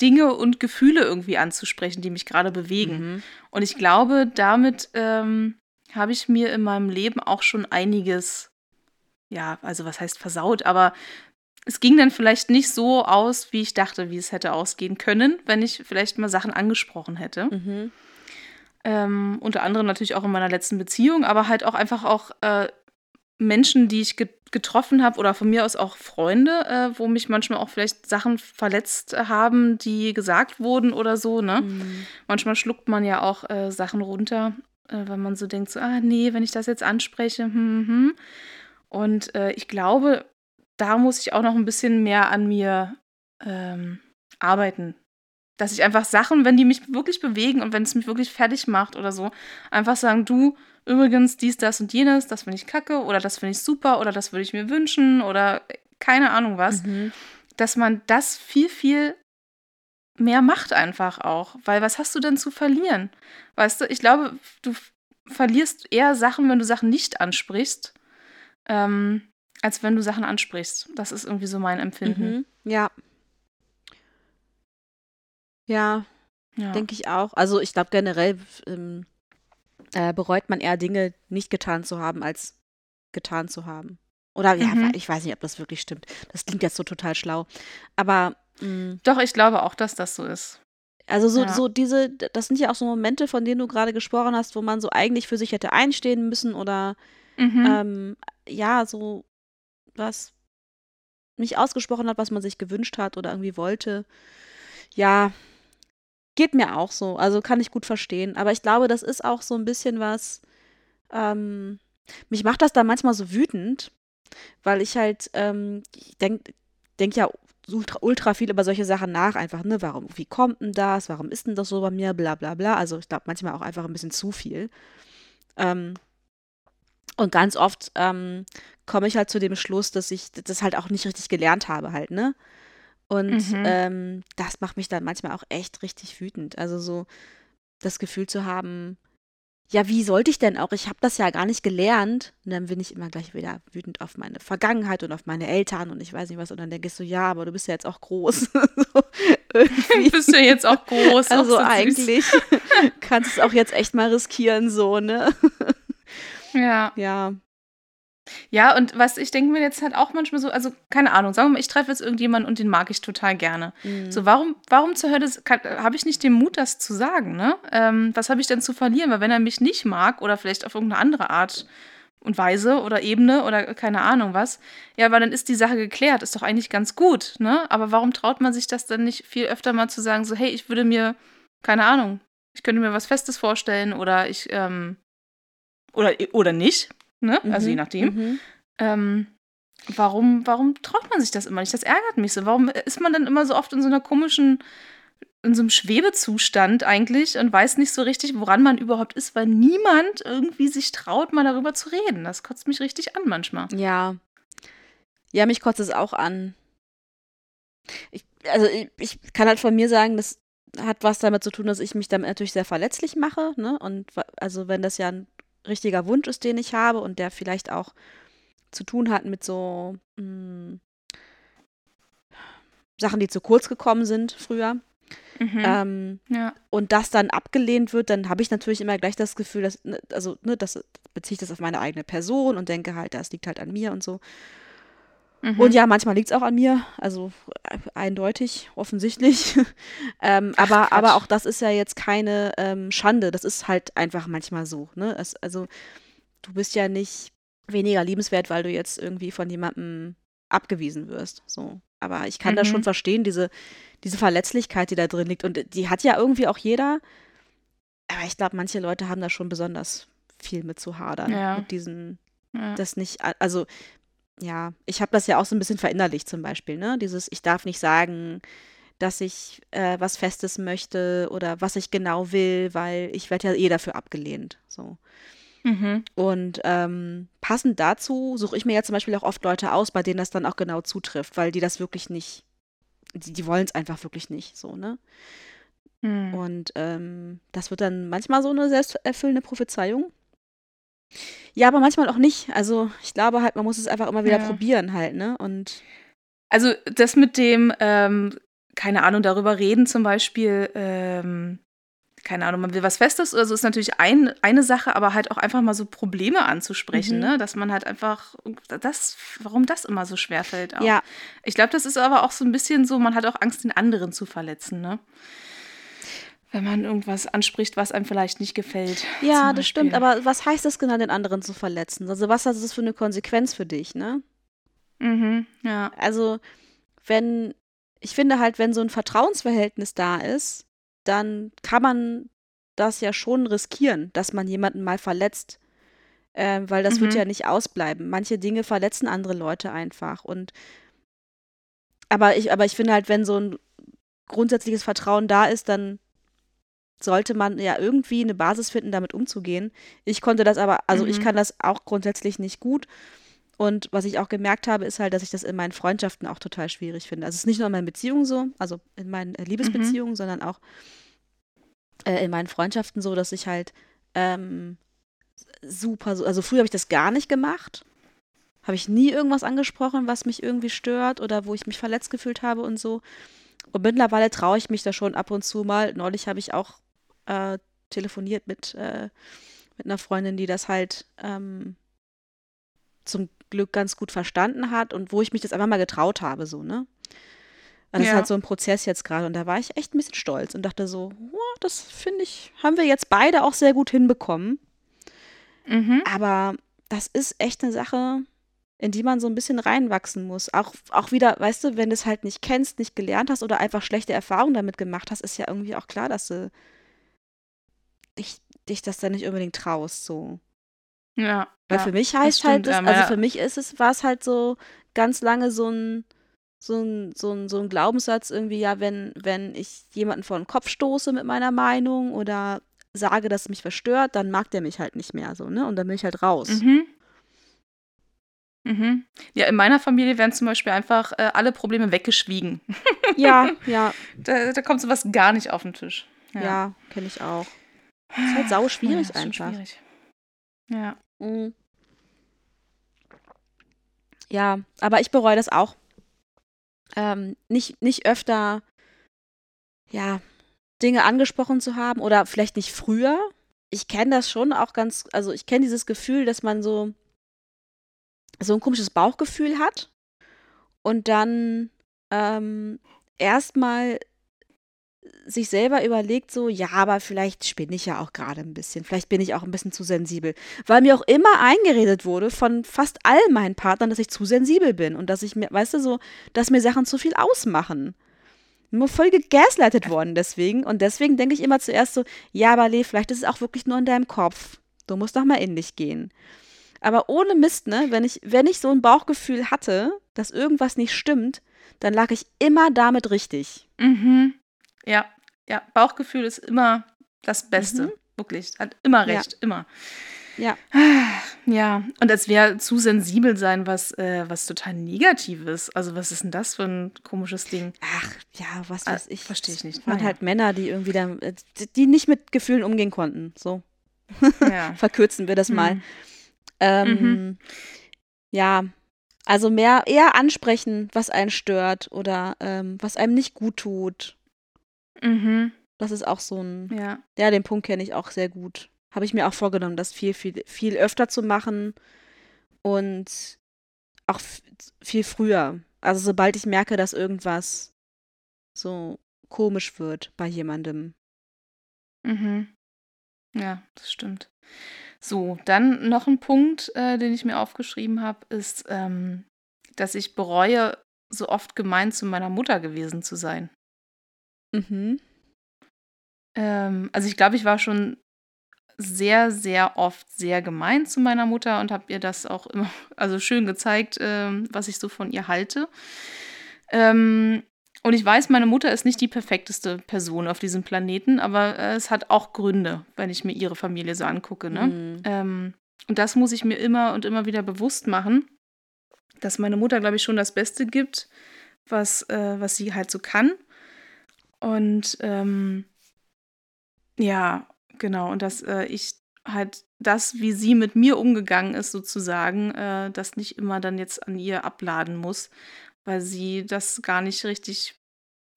Dinge und Gefühle irgendwie anzusprechen, die mich gerade bewegen. Mhm. Und ich glaube, damit ähm, habe ich mir in meinem Leben auch schon einiges, ja, also was heißt versaut, aber es ging dann vielleicht nicht so aus, wie ich dachte, wie es hätte ausgehen können, wenn ich vielleicht mal Sachen angesprochen hätte. Mhm. Ähm, unter anderem natürlich auch in meiner letzten Beziehung, aber halt auch einfach auch äh, Menschen, die ich ge getroffen habe oder von mir aus auch Freunde, äh, wo mich manchmal auch vielleicht Sachen verletzt haben, die gesagt wurden oder so, ne? Mhm. Manchmal schluckt man ja auch äh, Sachen runter, äh, wenn man so denkt, so, ah nee, wenn ich das jetzt anspreche, hm, hm, hm. Und äh, ich glaube, da muss ich auch noch ein bisschen mehr an mir ähm, arbeiten. Dass ich einfach Sachen, wenn die mich wirklich bewegen und wenn es mich wirklich fertig macht oder so, einfach sagen, du, übrigens, dies, das und jenes, das finde ich kacke oder das finde ich super oder das würde ich mir wünschen oder äh, keine Ahnung was Mhm. dass man das viel, viel mehr macht einfach auch. Weil was hast du denn zu verlieren? Weißt du, ich glaube, du verlierst eher Sachen, wenn du Sachen nicht ansprichst, ähm, als wenn du Sachen ansprichst. Das ist irgendwie so mein Empfinden. Mhm. Ja. Ja, Ja. Denke ich auch. Also ich glaube generell ähm, äh, bereut man eher Dinge nicht getan zu haben, als getan zu haben. Oder ja, Mhm. ich weiß nicht, ob das wirklich stimmt. Das klingt jetzt so total schlau. Aber mh, Doch, ich glaube auch, dass das so ist. also so, Ja. so diese, das sind ja auch so Momente, von denen du gerade gesprochen hast, wo man so eigentlich für sich hätte einstehen müssen oder Mhm. ähm, ja, so was nicht ausgesprochen hat, was man sich gewünscht hat oder irgendwie wollte. Ja, geht mir auch so. Also kann ich gut verstehen. Aber ich glaube, das ist auch so ein bisschen was. Ähm, mich macht das dann manchmal so wütend, weil ich halt, ähm, ich denke denk ja ultra, ultra viel über solche Sachen nach, einfach, ne, warum, wie kommt denn das, warum ist denn das so bei mir, bla bla bla. Also ich glaube manchmal auch einfach ein bisschen zu viel. Ähm, und ganz oft ähm, komme ich halt zu dem Schluss, dass ich das halt auch nicht richtig gelernt habe, halt, ne? Und Mhm. ähm, das macht mich dann manchmal auch echt richtig wütend. Also so das Gefühl zu haben, ja, wie sollte ich denn auch? Ich habe das ja gar nicht gelernt. Und dann bin ich immer gleich wieder wütend auf meine Vergangenheit und auf meine Eltern und ich weiß nicht was. Und dann ich so, ja, aber du bist ja jetzt auch groß. so. Bist du jetzt auch groß? auch Also so süß. eigentlich kannst du es auch jetzt echt mal riskieren, so, ne? Ja. Ja. Ja, und was ich denke mir jetzt halt auch manchmal so, also keine Ahnung, sagen wir mal, ich treffe jetzt irgendjemanden und den mag ich total gerne. Mhm. So, warum, warum zur Hölle habe ich nicht den Mut, das zu sagen, ne? Ähm, was habe ich denn zu verlieren? Weil wenn er mich nicht mag oder vielleicht auf irgendeine andere Art und Weise oder Ebene oder keine Ahnung was, ja, weil dann ist die Sache geklärt, ist doch eigentlich ganz gut, ne? Aber warum traut man sich das dann nicht viel öfter mal zu sagen, so, hey, ich würde mir, keine Ahnung, ich könnte mir was Festes vorstellen oder ich, ähm, oder, oder nicht, ne? Also Mhm, je nachdem. mhm. Ähm, warum, warum traut man sich das immer nicht? Das ärgert mich so. Warum ist man dann immer so oft in so einer komischen in so einem Schwebezustand eigentlich und weiß nicht so richtig, woran man überhaupt ist, weil niemand irgendwie sich traut, mal darüber zu reden. Das kotzt mich richtig an manchmal. Ja. Ja, mich kotzt es auch an. Ich, also ich, ich kann halt von mir sagen, das hat was damit zu tun, dass ich mich damit natürlich sehr verletzlich mache. Ne? Und also wenn das ja ein richtiger Wunsch ist, den ich habe und der vielleicht auch zu tun hat mit so mh, hm, Sachen, die zu kurz gekommen sind früher. Mhm. Ähm, ja. Und das dann abgelehnt wird, dann habe ich natürlich immer gleich das Gefühl, dass, ne, also, ne, das beziehe ich das auf meine eigene Person und denke halt, das liegt halt an mir und so. Mhm. Und ja, manchmal liegt es auch an mir, also äh, eindeutig, offensichtlich. ähm, Ach, aber, aber auch das ist ja jetzt keine ähm, Schande, das ist halt einfach manchmal so. Ne? Es, also du bist ja nicht weniger liebenswert, weil du jetzt irgendwie von jemandem abgewiesen wirst. So. Aber ich kann mhm. das schon verstehen, diese, diese Verletzlichkeit, die da drin liegt. Und die hat ja irgendwie auch jeder. Aber ich glaube, manche Leute haben da schon besonders viel mit zu hadern. Ja. Mit diesen, ja. das nicht, also ja, ich habe das ja auch so ein bisschen verinnerlicht zum Beispiel, ne? Dieses, ich darf nicht sagen, dass ich äh, was Festes möchte oder was ich genau will, weil ich werde ja eh dafür abgelehnt. So. Mhm. Und ähm, passend dazu suche ich mir ja zum Beispiel auch oft Leute aus, bei denen das dann auch genau zutrifft, weil die das wirklich nicht, die, die wollen es einfach wirklich nicht, so, ne? Mhm. Und ähm, das wird dann manchmal so eine selbsterfüllende Prophezeiung. Ja, aber manchmal auch nicht. Also ich glaube halt, man muss es einfach immer wieder ja. probieren halt, ne? Und also das mit dem, ähm, keine Ahnung, darüber reden zum Beispiel, ähm, keine Ahnung, man will was Festes oder so, ist natürlich ein, eine Sache, aber halt auch einfach mal so Probleme anzusprechen, mhm. ne? Dass man halt einfach, das, warum das immer so schwer fällt. Auch. Ja. Ich glaube, das ist aber auch so ein bisschen so, man hat auch Angst, den anderen zu verletzen, ne? Wenn man irgendwas anspricht, was einem vielleicht nicht gefällt. Ja, das stimmt, aber was heißt das genau, den anderen zu verletzen? Also was hat das für eine Konsequenz für dich, ne? Mhm, ja. Also, wenn, ich finde halt, wenn so ein Vertrauensverhältnis da ist, dann kann man das ja schon riskieren, dass man jemanden mal verletzt. Äh, weil das mhm. wird ja nicht ausbleiben. Manche Dinge verletzen andere Leute einfach. Und aber ich, aber ich finde halt, wenn so ein grundsätzliches Vertrauen da ist, dann sollte man ja irgendwie eine Basis finden, damit umzugehen. Ich konnte das aber, also mhm. ich kann das auch grundsätzlich nicht gut. Und was ich auch gemerkt habe, ist halt, dass ich das in meinen Freundschaften auch total schwierig finde. Also es ist nicht nur in meinen Beziehungen so, also in meinen äh, Liebesbeziehungen, mhm. sondern auch äh, in meinen Freundschaften so, dass ich halt ähm, super, also früher habe ich das gar nicht gemacht. Habe ich nie irgendwas angesprochen, was mich irgendwie stört oder wo ich mich verletzt gefühlt habe und so. Und mittlerweile traue ich mich da schon ab und zu mal. Neulich habe ich auch äh, telefoniert mit, äh, mit einer Freundin, die das halt ähm, zum Glück ganz gut verstanden hat und wo ich mich das einfach mal getraut habe, so, ne? Das ja. ist halt so ein Prozess jetzt gerade und da war ich echt ein bisschen stolz und dachte so, oh, das finde ich, haben wir jetzt beide auch sehr gut hinbekommen. Mhm. Aber das ist echt eine Sache, in die man so ein bisschen reinwachsen muss. Auch, auch wieder, weißt du, wenn du es halt nicht kennst, nicht gelernt hast oder einfach schlechte Erfahrungen damit gemacht hast, ist ja irgendwie auch klar, dass du dich, dich das dann nicht unbedingt traust, so. Ja. Weil ja, für mich heißt halt, das, also für mich ist es, war es halt so ganz lange so ein, so ein, so ein, so ein Glaubenssatz irgendwie, ja, wenn, wenn ich jemanden vor den Kopf stoße mit meiner Meinung oder sage, dass es mich verstört, dann mag der mich halt nicht mehr so, ne? Und dann bin ich halt raus. Mhm. Mhm. Ja, in meiner Familie werden zum Beispiel einfach äh, alle Probleme weggeschwiegen. Ja, ja. Da, da kommt sowas gar nicht auf den Tisch. Ja, ja kenne ich auch. Ist halt sau schwierig ja, einfach. Schwierig. Ja. Mhm. Ja, aber ich bereue das auch. Ähm, nicht, nicht öfter, ja, Dinge angesprochen zu haben oder vielleicht nicht früher. Ich kenne das schon auch ganz, also ich kenne dieses Gefühl, dass man so, so ein komisches Bauchgefühl hat und dann ähm, erstmal sich selber überlegt, so, ja, aber vielleicht spinne ich ja auch gerade ein bisschen. Vielleicht bin ich auch ein bisschen zu sensibel. Weil mir auch immer eingeredet wurde von fast all meinen Partnern, dass ich zu sensibel bin und dass ich mir, weißt du, so, dass mir Sachen zu viel ausmachen. Nur voll gegaslightet worden deswegen. Und deswegen denke ich immer zuerst so, ja, aber Lee, vielleicht ist es auch wirklich nur in deinem Kopf. Du musst doch mal in dich gehen. Aber ohne Mist, ne, wenn ich, wenn ich so ein Bauchgefühl hatte, dass irgendwas nicht stimmt, dann lag ich immer damit richtig. Mhm. Ja, ja, Bauchgefühl ist immer das Beste. Mhm. Wirklich. Hat immer Ja. recht, immer. Ja. Ja, und als wäre zu sensibel sein was, äh, was total Negatives. Also, was ist denn das für ein komisches Ding? Ach, ja, was Ah, weiß ich. versteh ich nicht. Das waren Naja. halt Männer, die irgendwie dann, äh, die nicht mit Gefühlen umgehen konnten. So, Ja. verkürzen wir das mal. Hm. Ähm, Ja, also mehr, eher ansprechen, was einen stört oder ähm, was einem nicht gut tut. Mhm. Das ist auch so ein, Ja. ja, den Punkt kenne ich auch sehr gut. Habe ich mir auch vorgenommen, das viel, viel, viel öfter zu machen und auch viel früher. Also sobald ich merke, dass irgendwas so komisch wird bei jemandem. Mhm. Ja, das stimmt. So, dann noch ein Punkt, äh, den ich mir aufgeschrieben habe, ist, ähm, dass ich bereue, so oft gemein zu meiner Mutter gewesen zu sein. Mhm. Ähm, also ich glaube, ich war schon sehr, sehr oft sehr gemein zu meiner Mutter und habe ihr das auch immer, also schön gezeigt, ähm, was ich so von ihr halte. Ähm, und ich weiß, meine Mutter ist nicht die perfekteste Person auf diesem Planeten, aber äh, es hat auch Gründe, wenn ich mir ihre Familie so angucke. Ne? Mhm. Ähm, und das muss ich mir immer und immer wieder bewusst machen, dass meine Mutter, glaube ich, schon das Beste gibt, was, äh, was sie halt so kann. Und ähm, ja, genau. Und dass äh, ich halt das, wie sie mit mir umgegangen ist, sozusagen, äh, das nicht immer dann jetzt an ihr abladen muss, weil sie das gar nicht richtig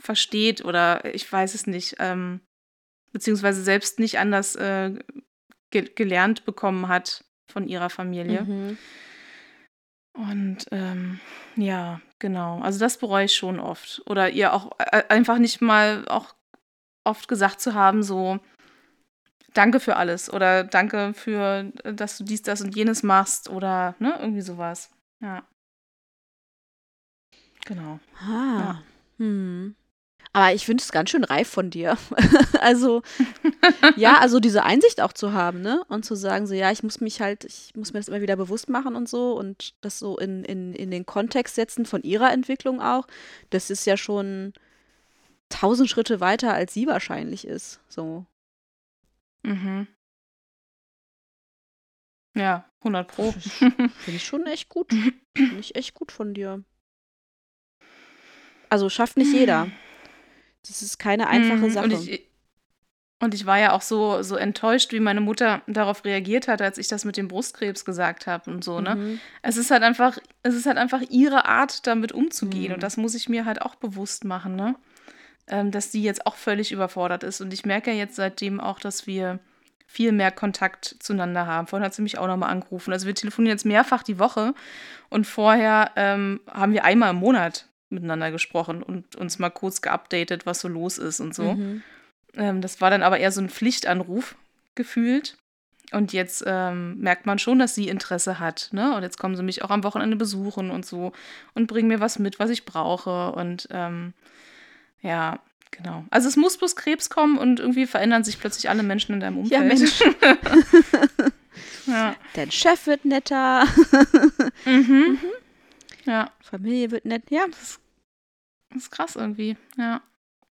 versteht oder ich weiß es nicht, ähm, beziehungsweise selbst nicht anders äh, ge gelernt bekommen hat von ihrer Familie. Mhm. Und ähm, ja, genau. Also das bereue ich schon oft. Oder ihr auch äh, einfach nicht mal auch oft gesagt zu haben, so danke für alles oder danke für, äh, dass du dies, das und jenes machst oder ne, irgendwie sowas. Ja. Genau. Ah. Hm. Aber ich finde es ganz schön reif von dir. also, ja, also diese Einsicht auch zu haben, ne? Und zu sagen, so, ja, ich muss mich halt, ich muss mir das immer wieder bewusst machen und so und das so in, in, in den Kontext setzen von ihrer Entwicklung auch. Das ist ja schon tausend Schritte weiter, als sie wahrscheinlich ist. So. Mhm. Ja, 100 Pro. Finde ich schon echt gut. Finde ich echt gut von dir. Also schafft nicht jeder. Das ist keine einfache Mm, Sache. Und ich, und ich war ja auch so, so enttäuscht, wie meine Mutter darauf reagiert hat, als ich das mit dem Brustkrebs gesagt habe und so, ne? Mhm. Es ist halt einfach, es ist halt einfach ihre Art, damit umzugehen. Mhm. Und das muss ich mir halt auch bewusst machen, ne? Ähm, dass die jetzt auch völlig überfordert ist. Und ich merke ja jetzt seitdem auch, dass wir viel mehr Kontakt zueinander haben. Vorhin hat sie mich auch nochmal angerufen. Also wir telefonieren jetzt mehrfach die Woche und vorher ähm, haben wir einmal im Monat miteinander gesprochen und uns mal kurz geupdatet, was so los ist und so. Mhm. Ähm, das war dann aber eher so ein Pflichtanruf gefühlt. Und jetzt ähm, merkt man schon, dass sie Interesse hat. Ne? Und jetzt kommen sie mich auch am Wochenende besuchen und so und bringen mir was mit, was ich brauche. Und ähm, ja, genau. Also es muss bloß Krebs kommen und irgendwie verändern sich plötzlich alle Menschen in deinem Ja, Umfeld. Mensch. ja. Dein Chef wird netter, Mhm. Ja, Familie wird nett. Ja. das ist krass irgendwie. Ja.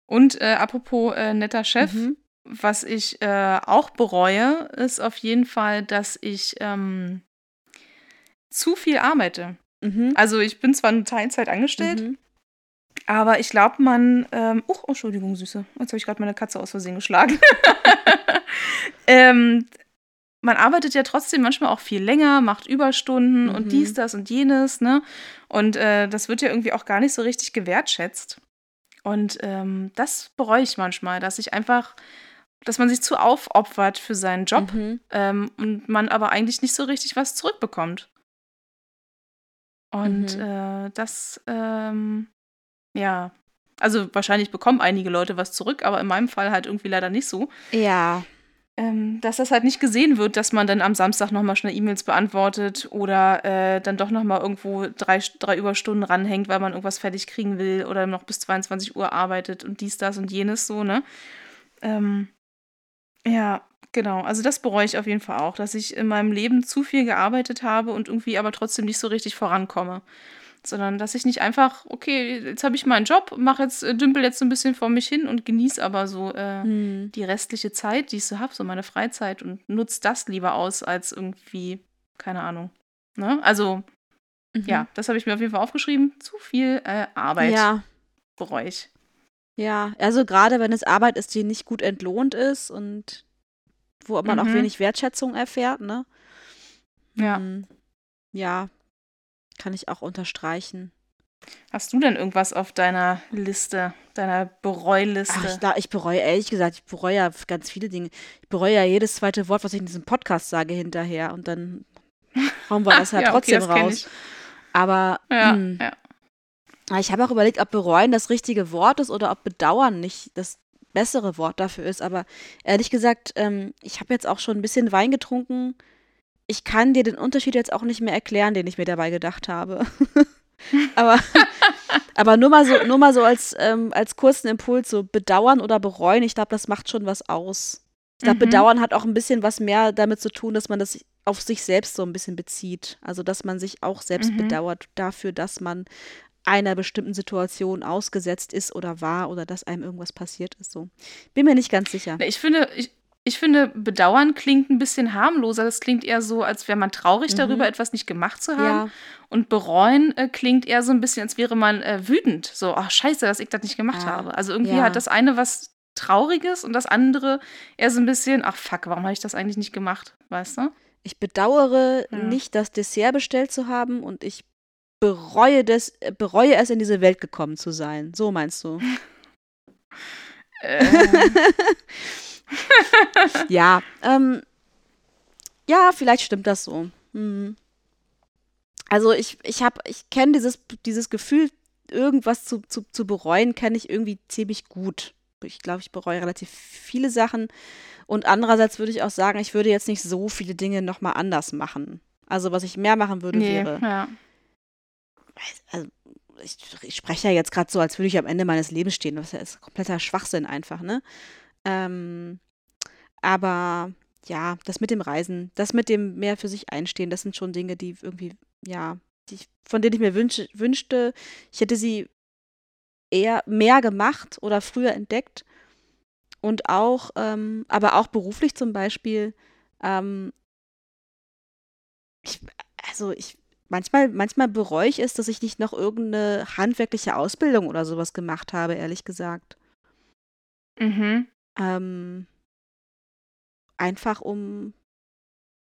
Und äh, apropos äh, netter Chef, Mhm. Was ich äh, auch bereue, ist auf jeden Fall, dass ich ähm, zu viel arbeite. Mhm. Also ich bin zwar eine Teilzeit angestellt, Mhm. aber ich glaube, man. Ähm, oh, Entschuldigung, Süße. Jetzt habe ich gerade meine Katze aus Versehen geschlagen. ähm, man arbeitet ja trotzdem manchmal auch viel länger, macht Überstunden und Mhm. dies, das und jenes, ne? Und äh, das wird ja irgendwie auch gar nicht so richtig gewertschätzt. Und ähm, das bereue ich manchmal, dass ich einfach, dass man sich zu aufopfert für seinen Job Mhm. ähm, und man aber eigentlich nicht so richtig was zurückbekommt. Und Mhm. äh, das, ähm, ja, also wahrscheinlich bekommen einige Leute was zurück, aber in meinem Fall halt irgendwie leider nicht so. Ja. Ähm, dass das halt nicht gesehen wird, dass man dann am Samstag nochmal schnell E-Mails beantwortet oder äh, dann doch nochmal irgendwo drei, drei Überstunden ranhängt, weil man irgendwas fertig kriegen will oder noch bis 22 Uhr arbeitet und dies, das und jenes so, ne? Ähm, ja, genau. Also das bereue ich auf jeden Fall auch, dass ich in meinem Leben zu viel gearbeitet habe und irgendwie aber trotzdem nicht so richtig vorankomme. Sondern dass ich nicht einfach, okay, jetzt habe ich meinen Job, mache jetzt, äh, dümpel jetzt so ein bisschen vor mich hin und genieße aber so äh, Hm. die restliche Zeit, die ich so habe, so meine Freizeit und nutze das lieber aus, als irgendwie, keine Ahnung. Ne? Also, Mhm. ja, das habe ich mir auf jeden Fall aufgeschrieben. Zu viel äh, Arbeit Ja, bereue ich. ja. Also gerade wenn es Arbeit ist, die nicht gut entlohnt ist und wo man auch Mhm. wenig Wertschätzung erfährt, ne? Ja. Hm. Ja, kann ich auch unterstreichen. Hast du denn irgendwas auf deiner Liste, deiner Bereuliste? Ach, ich, ich bereue, ehrlich gesagt, ich bereue ja ganz viele Dinge. Ich bereue ja jedes zweite Wort, was ich in diesem Podcast sage, hinterher. Und dann hauen wir das Ja, okay, trotzdem das kenn raus. Aber Ja, hm, ja. ich habe auch überlegt, ob bereuen das richtige Wort ist oder ob bedauern nicht das bessere Wort dafür ist. Aber ehrlich gesagt, ähm, ich habe jetzt auch schon ein bisschen Wein getrunken. Ich kann dir den Unterschied jetzt auch nicht mehr erklären, den ich mir dabei gedacht habe. aber, aber nur mal so, nur mal so als, ähm, als kurzen Impuls, so bedauern oder bereuen, ich glaube, das macht schon was aus. Ich glaube, Mhm. bedauern hat auch ein bisschen was mehr damit zu tun, dass man das auf sich selbst so ein bisschen bezieht. Also, dass man sich auch selbst Mhm. bedauert dafür, dass man einer bestimmten Situation ausgesetzt ist oder war oder dass einem irgendwas passiert ist. So. Bin mir nicht ganz sicher. Ich finde, ich, ich finde, bedauern klingt ein bisschen harmloser. Das klingt eher so, als wäre man traurig Mhm. darüber, etwas nicht gemacht zu haben. Ja, Und bereuen äh, klingt eher so ein bisschen, als wäre man äh, wütend. So, ach scheiße, dass ich das nicht gemacht Ah, habe. Also irgendwie ja. hat das eine was Trauriges und das andere eher so ein bisschen, ach fuck, warum habe ich das eigentlich nicht gemacht? Weißt du? ich bedauere Ja. nicht, das Dessert bestellt zu haben und ich bereue, das, äh, bereue es, in diese Welt gekommen zu sein. So meinst du? Äh, Ja, ähm, ja, vielleicht stimmt das so. Hm. Also ich, ich habe, ich kenne dieses, dieses Gefühl, irgendwas zu, zu, zu bereuen, kenne ich irgendwie ziemlich gut. Ich glaube, ich bereue relativ viele Sachen. Und andererseits würde ich auch sagen, ich würde jetzt nicht so viele Dinge nochmal anders machen. Also was ich mehr machen würde, nee, wäre. ja. Also, ich, ich spreche ja jetzt gerade so, als würde ich am Ende meines Lebens stehen. Das ist ja kompletter Schwachsinn einfach, ne? Ähm, aber ja, das mit dem Reisen, das mit dem mehr für sich einstehen, das sind schon Dinge, die irgendwie, ja, die von denen ich mir wünsche, wünschte, ich hätte sie eher mehr gemacht oder früher entdeckt. Und auch, ähm, aber auch beruflich zum Beispiel, ähm, ich, also ich, manchmal, manchmal bereue ich es, dass ich nicht noch irgendeine handwerkliche Ausbildung oder sowas gemacht habe, ehrlich gesagt. Mhm. Ähm, einfach um,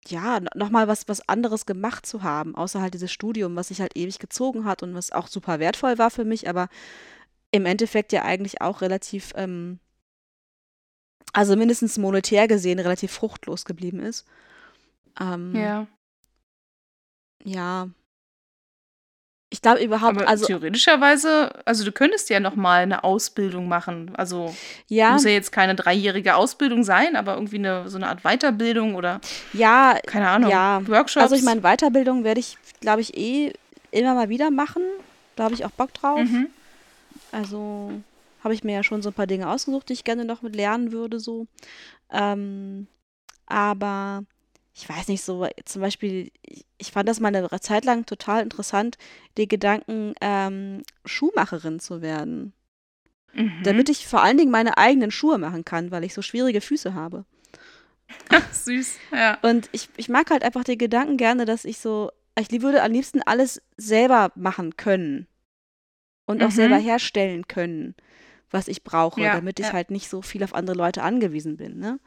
ja, nochmal was, was anderes gemacht zu haben, außer halt dieses Studium, was sich halt ewig gezogen hat und was auch super wertvoll war für mich, aber im Endeffekt ja eigentlich auch relativ, ähm, also mindestens monetär gesehen, relativ fruchtlos geblieben ist. Ähm, Ja. ja. Ich glaube überhaupt, Aber also theoretischerweise, also du könntest ja noch mal eine Ausbildung machen. Also ja, muss ja jetzt keine dreijährige Ausbildung sein, aber irgendwie eine, so eine Art Weiterbildung oder ja, keine Ahnung, Ja, Workshops. also ich meine, Weiterbildung werde ich, glaube ich, eh immer mal wieder machen. Da habe ich auch Bock drauf. Mhm. Also habe ich mir ja schon so ein paar Dinge ausgesucht, die ich gerne noch mit lernen würde, so. Ähm, aber ich weiß nicht, so zum Beispiel, ich, fand das mal eine Zeit lang total interessant, den Gedanken, ähm, Schuhmacherin zu werden. Mhm. Damit ich vor allen Dingen meine eigenen Schuhe machen kann, weil ich so schwierige Füße habe. Süß, ja. Und ich, ich mag halt einfach den Gedanken gerne, dass ich so, ich würde am liebsten alles selber machen können. Und auch Mhm. selber herstellen können, was ich brauche, Ja, damit ich ja. halt nicht so viel auf andere Leute angewiesen bin, ne?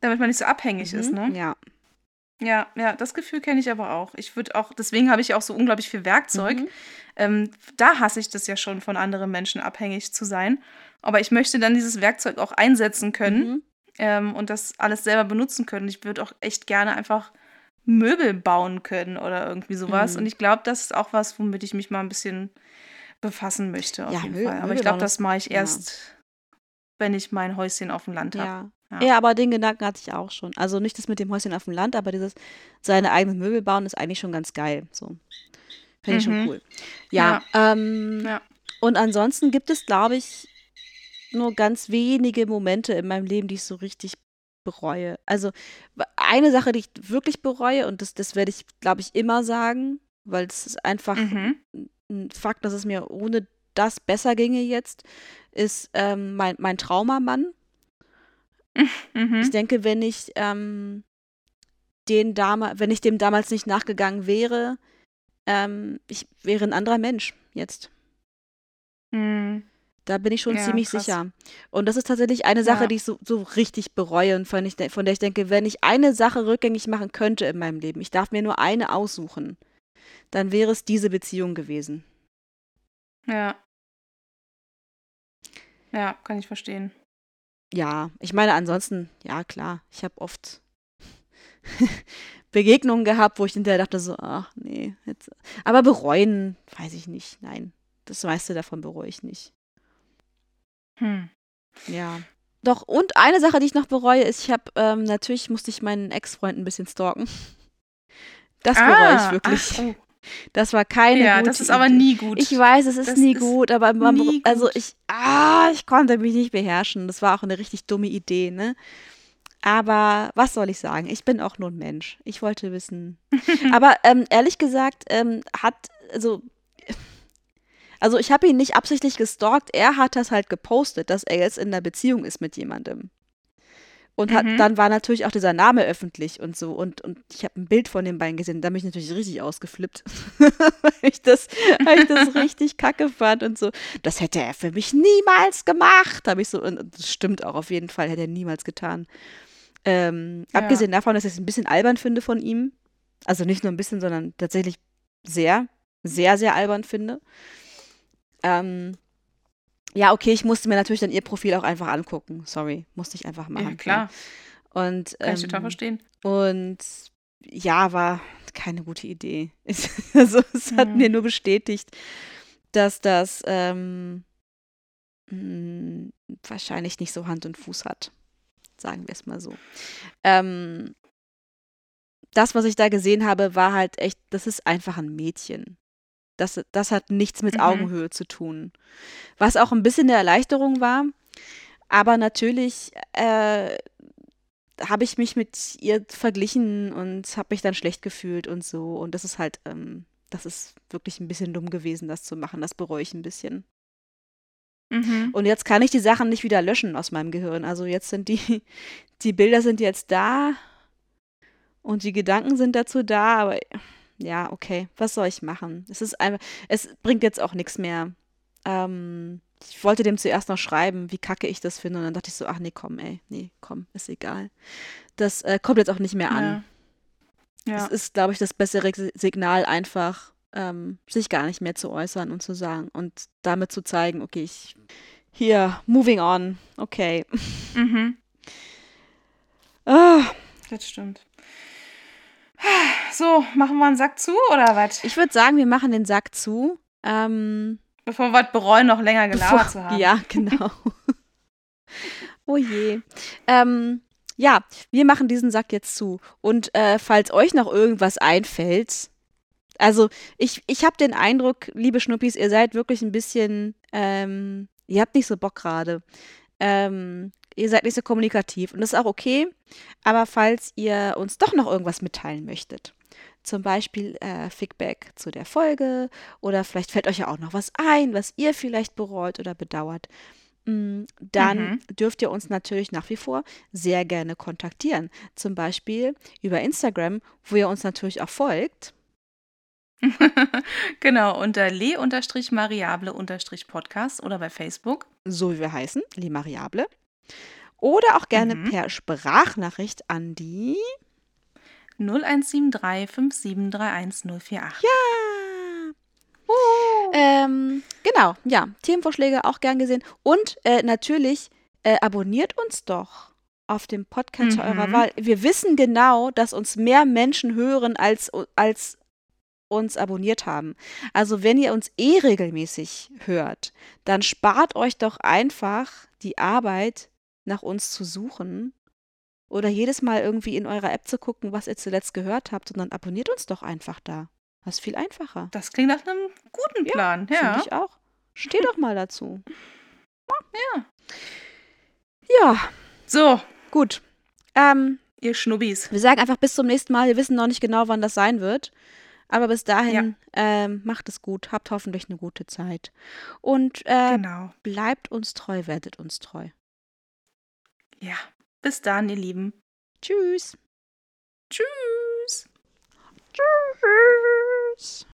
Damit man nicht so abhängig ist, Mhm, ne? Ja. Ja, ja, das Gefühl kenne ich aber auch. Ich würde auch, deswegen habe ich auch so unglaublich viel Werkzeug. Mhm. Ähm, da hasse ich das ja schon, von anderen Menschen abhängig zu sein. Aber ich möchte dann dieses Werkzeug auch einsetzen können Mhm. ähm, und das alles selber benutzen können. Ich würde auch echt gerne einfach Möbel bauen können oder irgendwie sowas. Mhm. Und ich glaube, das ist auch was, womit ich mich mal ein bisschen befassen möchte, auf Ja, jeden Mö- Fall. Aber Möbel ich glaube, das mache ich ja. erst, wenn ich mein Häuschen auf dem Land habe. Ja. Ja. ja. aber den Gedanken hatte ich auch schon. Also nicht das mit dem Häuschen auf dem Land, aber dieses seine eigenen Möbel bauen ist eigentlich schon ganz geil. So. Finde ich schon Mhm. cool. Ja. Ähm, Ja. Und ansonsten gibt es, glaube ich, nur ganz wenige Momente in meinem Leben, die ich so richtig bereue. Also eine Sache, die ich wirklich bereue, und das, das werde ich, glaube ich, immer sagen, weil es ist einfach Mhm. ein Fakt, dass es mir ohne das besser ginge jetzt, ist ähm, mein, mein Traumamann. Mhm. Ich denke, wenn ich ähm, den dama wenn ich dem damals nicht nachgegangen wäre, ähm, ich wäre ein anderer Mensch jetzt. Mhm. Da bin ich schon Ja, ziemlich krass. sicher. Und das ist tatsächlich eine Sache, Ja. die ich so, so richtig bereue und von, ich, von der ich denke, wenn ich eine Sache rückgängig machen könnte in meinem Leben, ich darf mir nur eine aussuchen, dann wäre es diese Beziehung gewesen. Ja. Ja, kann ich verstehen. Ja, ich meine, ansonsten, ja klar, ich habe oft Begegnungen gehabt, wo ich hinterher dachte so, ach nee, jetzt. Aber bereuen, weiß ich nicht. Nein, das meiste davon bereue ich nicht. Hm. Ja. Doch, und eine Sache, die ich noch bereue, ist, ich habe, ähm, natürlich musste ich meinen Ex-Freund ein bisschen stalken. Das bereue ich wirklich. Ach, oh. Das war keine Ja, gute das ist aber nie gut. Ich weiß, es ist Das nie ist gut, aber man, nie also gut. ich, ah, ich konnte mich nicht beherrschen. Das war auch eine richtig dumme Idee, ne? Aber was soll ich sagen? Ich bin auch nur ein Mensch. Ich wollte wissen. aber ähm, ehrlich gesagt, ähm, hat, also, also ich habe ihn nicht absichtlich gestalkt. Er hat das halt gepostet, dass er jetzt in einer Beziehung ist mit jemandem. Und hat, Mhm. dann war natürlich auch dieser Name öffentlich und so. Und, und ich habe ein Bild von den beiden gesehen. Da bin ich natürlich richtig ausgeflippt. weil, ich das, weil ich das richtig kacke fand und so. Das hätte er für mich niemals gemacht. Habe ich so, und und das stimmt auch auf jeden Fall, hätte er niemals getan. Ähm, Ja. Abgesehen davon, dass ich es ein bisschen albern finde von ihm. Also nicht nur ein bisschen, sondern tatsächlich sehr, sehr, sehr albern finde. Ähm, ja, okay, ich musste mir natürlich dann ihr Profil auch einfach angucken. Sorry, musste ich einfach machen. ja, klar. Und, Kann ich total ähm, verstehen. und ja, war keine gute Idee. also es hat Mhm. mir nur bestätigt, dass das ähm, mh, wahrscheinlich nicht so Hand und Fuß hat. Sagen wir es mal so. Ähm, das, was ich da gesehen habe, war halt echt, das ist einfach ein Mädchen. Das, das hat nichts mit Mhm. Augenhöhe zu tun. Was auch ein bisschen eine Erleichterung war. Aber natürlich äh, habe ich mich mit ihr verglichen und habe mich dann schlecht gefühlt und so. Und das ist halt, ähm, das ist wirklich ein bisschen dumm gewesen, das zu machen. Das bereue ich ein bisschen. Mhm. Und jetzt kann ich die Sachen nicht wieder löschen aus meinem Gehirn. Also jetzt sind die, die Bilder sind jetzt da und die Gedanken sind dazu da, aber ja, okay, was soll ich machen? Es ist einfach, es bringt jetzt auch nichts mehr. Ähm, ich wollte dem zuerst noch schreiben, wie kacke ich das finde, und dann dachte ich so, ach nee, komm, ey, nee, komm, ist egal. Das äh, kommt jetzt auch nicht mehr an. Ja. Es Ja. ist, glaube ich, das bessere Si- Signal, einfach ähm, sich gar nicht mehr zu äußern und zu sagen und damit zu zeigen, okay, ich hier, moving on, okay. Mhm. Ah, Das stimmt. So, machen wir einen Sack zu oder was? ich würde sagen, wir machen den Sack zu. Ähm, Bevor wir es bereuen, noch länger gelabert bevor- zu haben. Ja, genau. oh je. Ähm, ja, wir machen diesen Sack jetzt zu. Und äh, falls euch noch irgendwas einfällt, also ich, ich habe den Eindruck, liebe Schnuppis, ihr seid wirklich ein bisschen, ähm, ihr habt nicht so Bock gerade. Ähm, ihr seid nicht so kommunikativ und das ist auch okay. Aber falls ihr uns doch noch irgendwas mitteilen möchtet, zum Beispiel äh, Feedback zu der Folge oder vielleicht fällt euch ja auch noch was ein, was ihr vielleicht bereut oder bedauert, mm, dann Mhm. dürft ihr uns natürlich nach wie vor sehr gerne kontaktieren. Zum Beispiel über Instagram, wo ihr uns natürlich auch folgt. genau, unter le-mariable-podcast oder bei Facebook. so wie wir heißen, Le Mariable. Oder auch gerne Mhm. per Sprachnachricht an die 0173 5731 048. Ja. Ähm, genau, ja, Themenvorschläge auch gern gesehen. Und äh, natürlich äh, abonniert uns doch auf dem Podcast eurer Mhm. Wahl. Wir wissen genau, dass uns mehr Menschen hören, als, als uns abonniert haben. Also wenn ihr uns eh regelmäßig hört, dann spart euch doch einfach die Arbeit, nach uns zu suchen oder jedes Mal irgendwie in eurer App zu gucken, was ihr zuletzt gehört habt, sondern abonniert uns doch einfach da. Das ist viel einfacher. Das klingt nach einem guten Ja, Plan. Finde Ja. ich auch. Steh doch mal dazu. Ja. Ja, So, gut. Ähm, ihr Schnubbis. wir sagen einfach bis zum nächsten Mal. Wir wissen noch nicht genau, wann das sein wird. Aber bis dahin ähm, macht es gut, habt hoffentlich eine gute Zeit. Und äh, Genau. bleibt uns treu, werdet uns treu. Ja. Bis dann, ihr Lieben. Tschüss. Tschüss. Tschüss.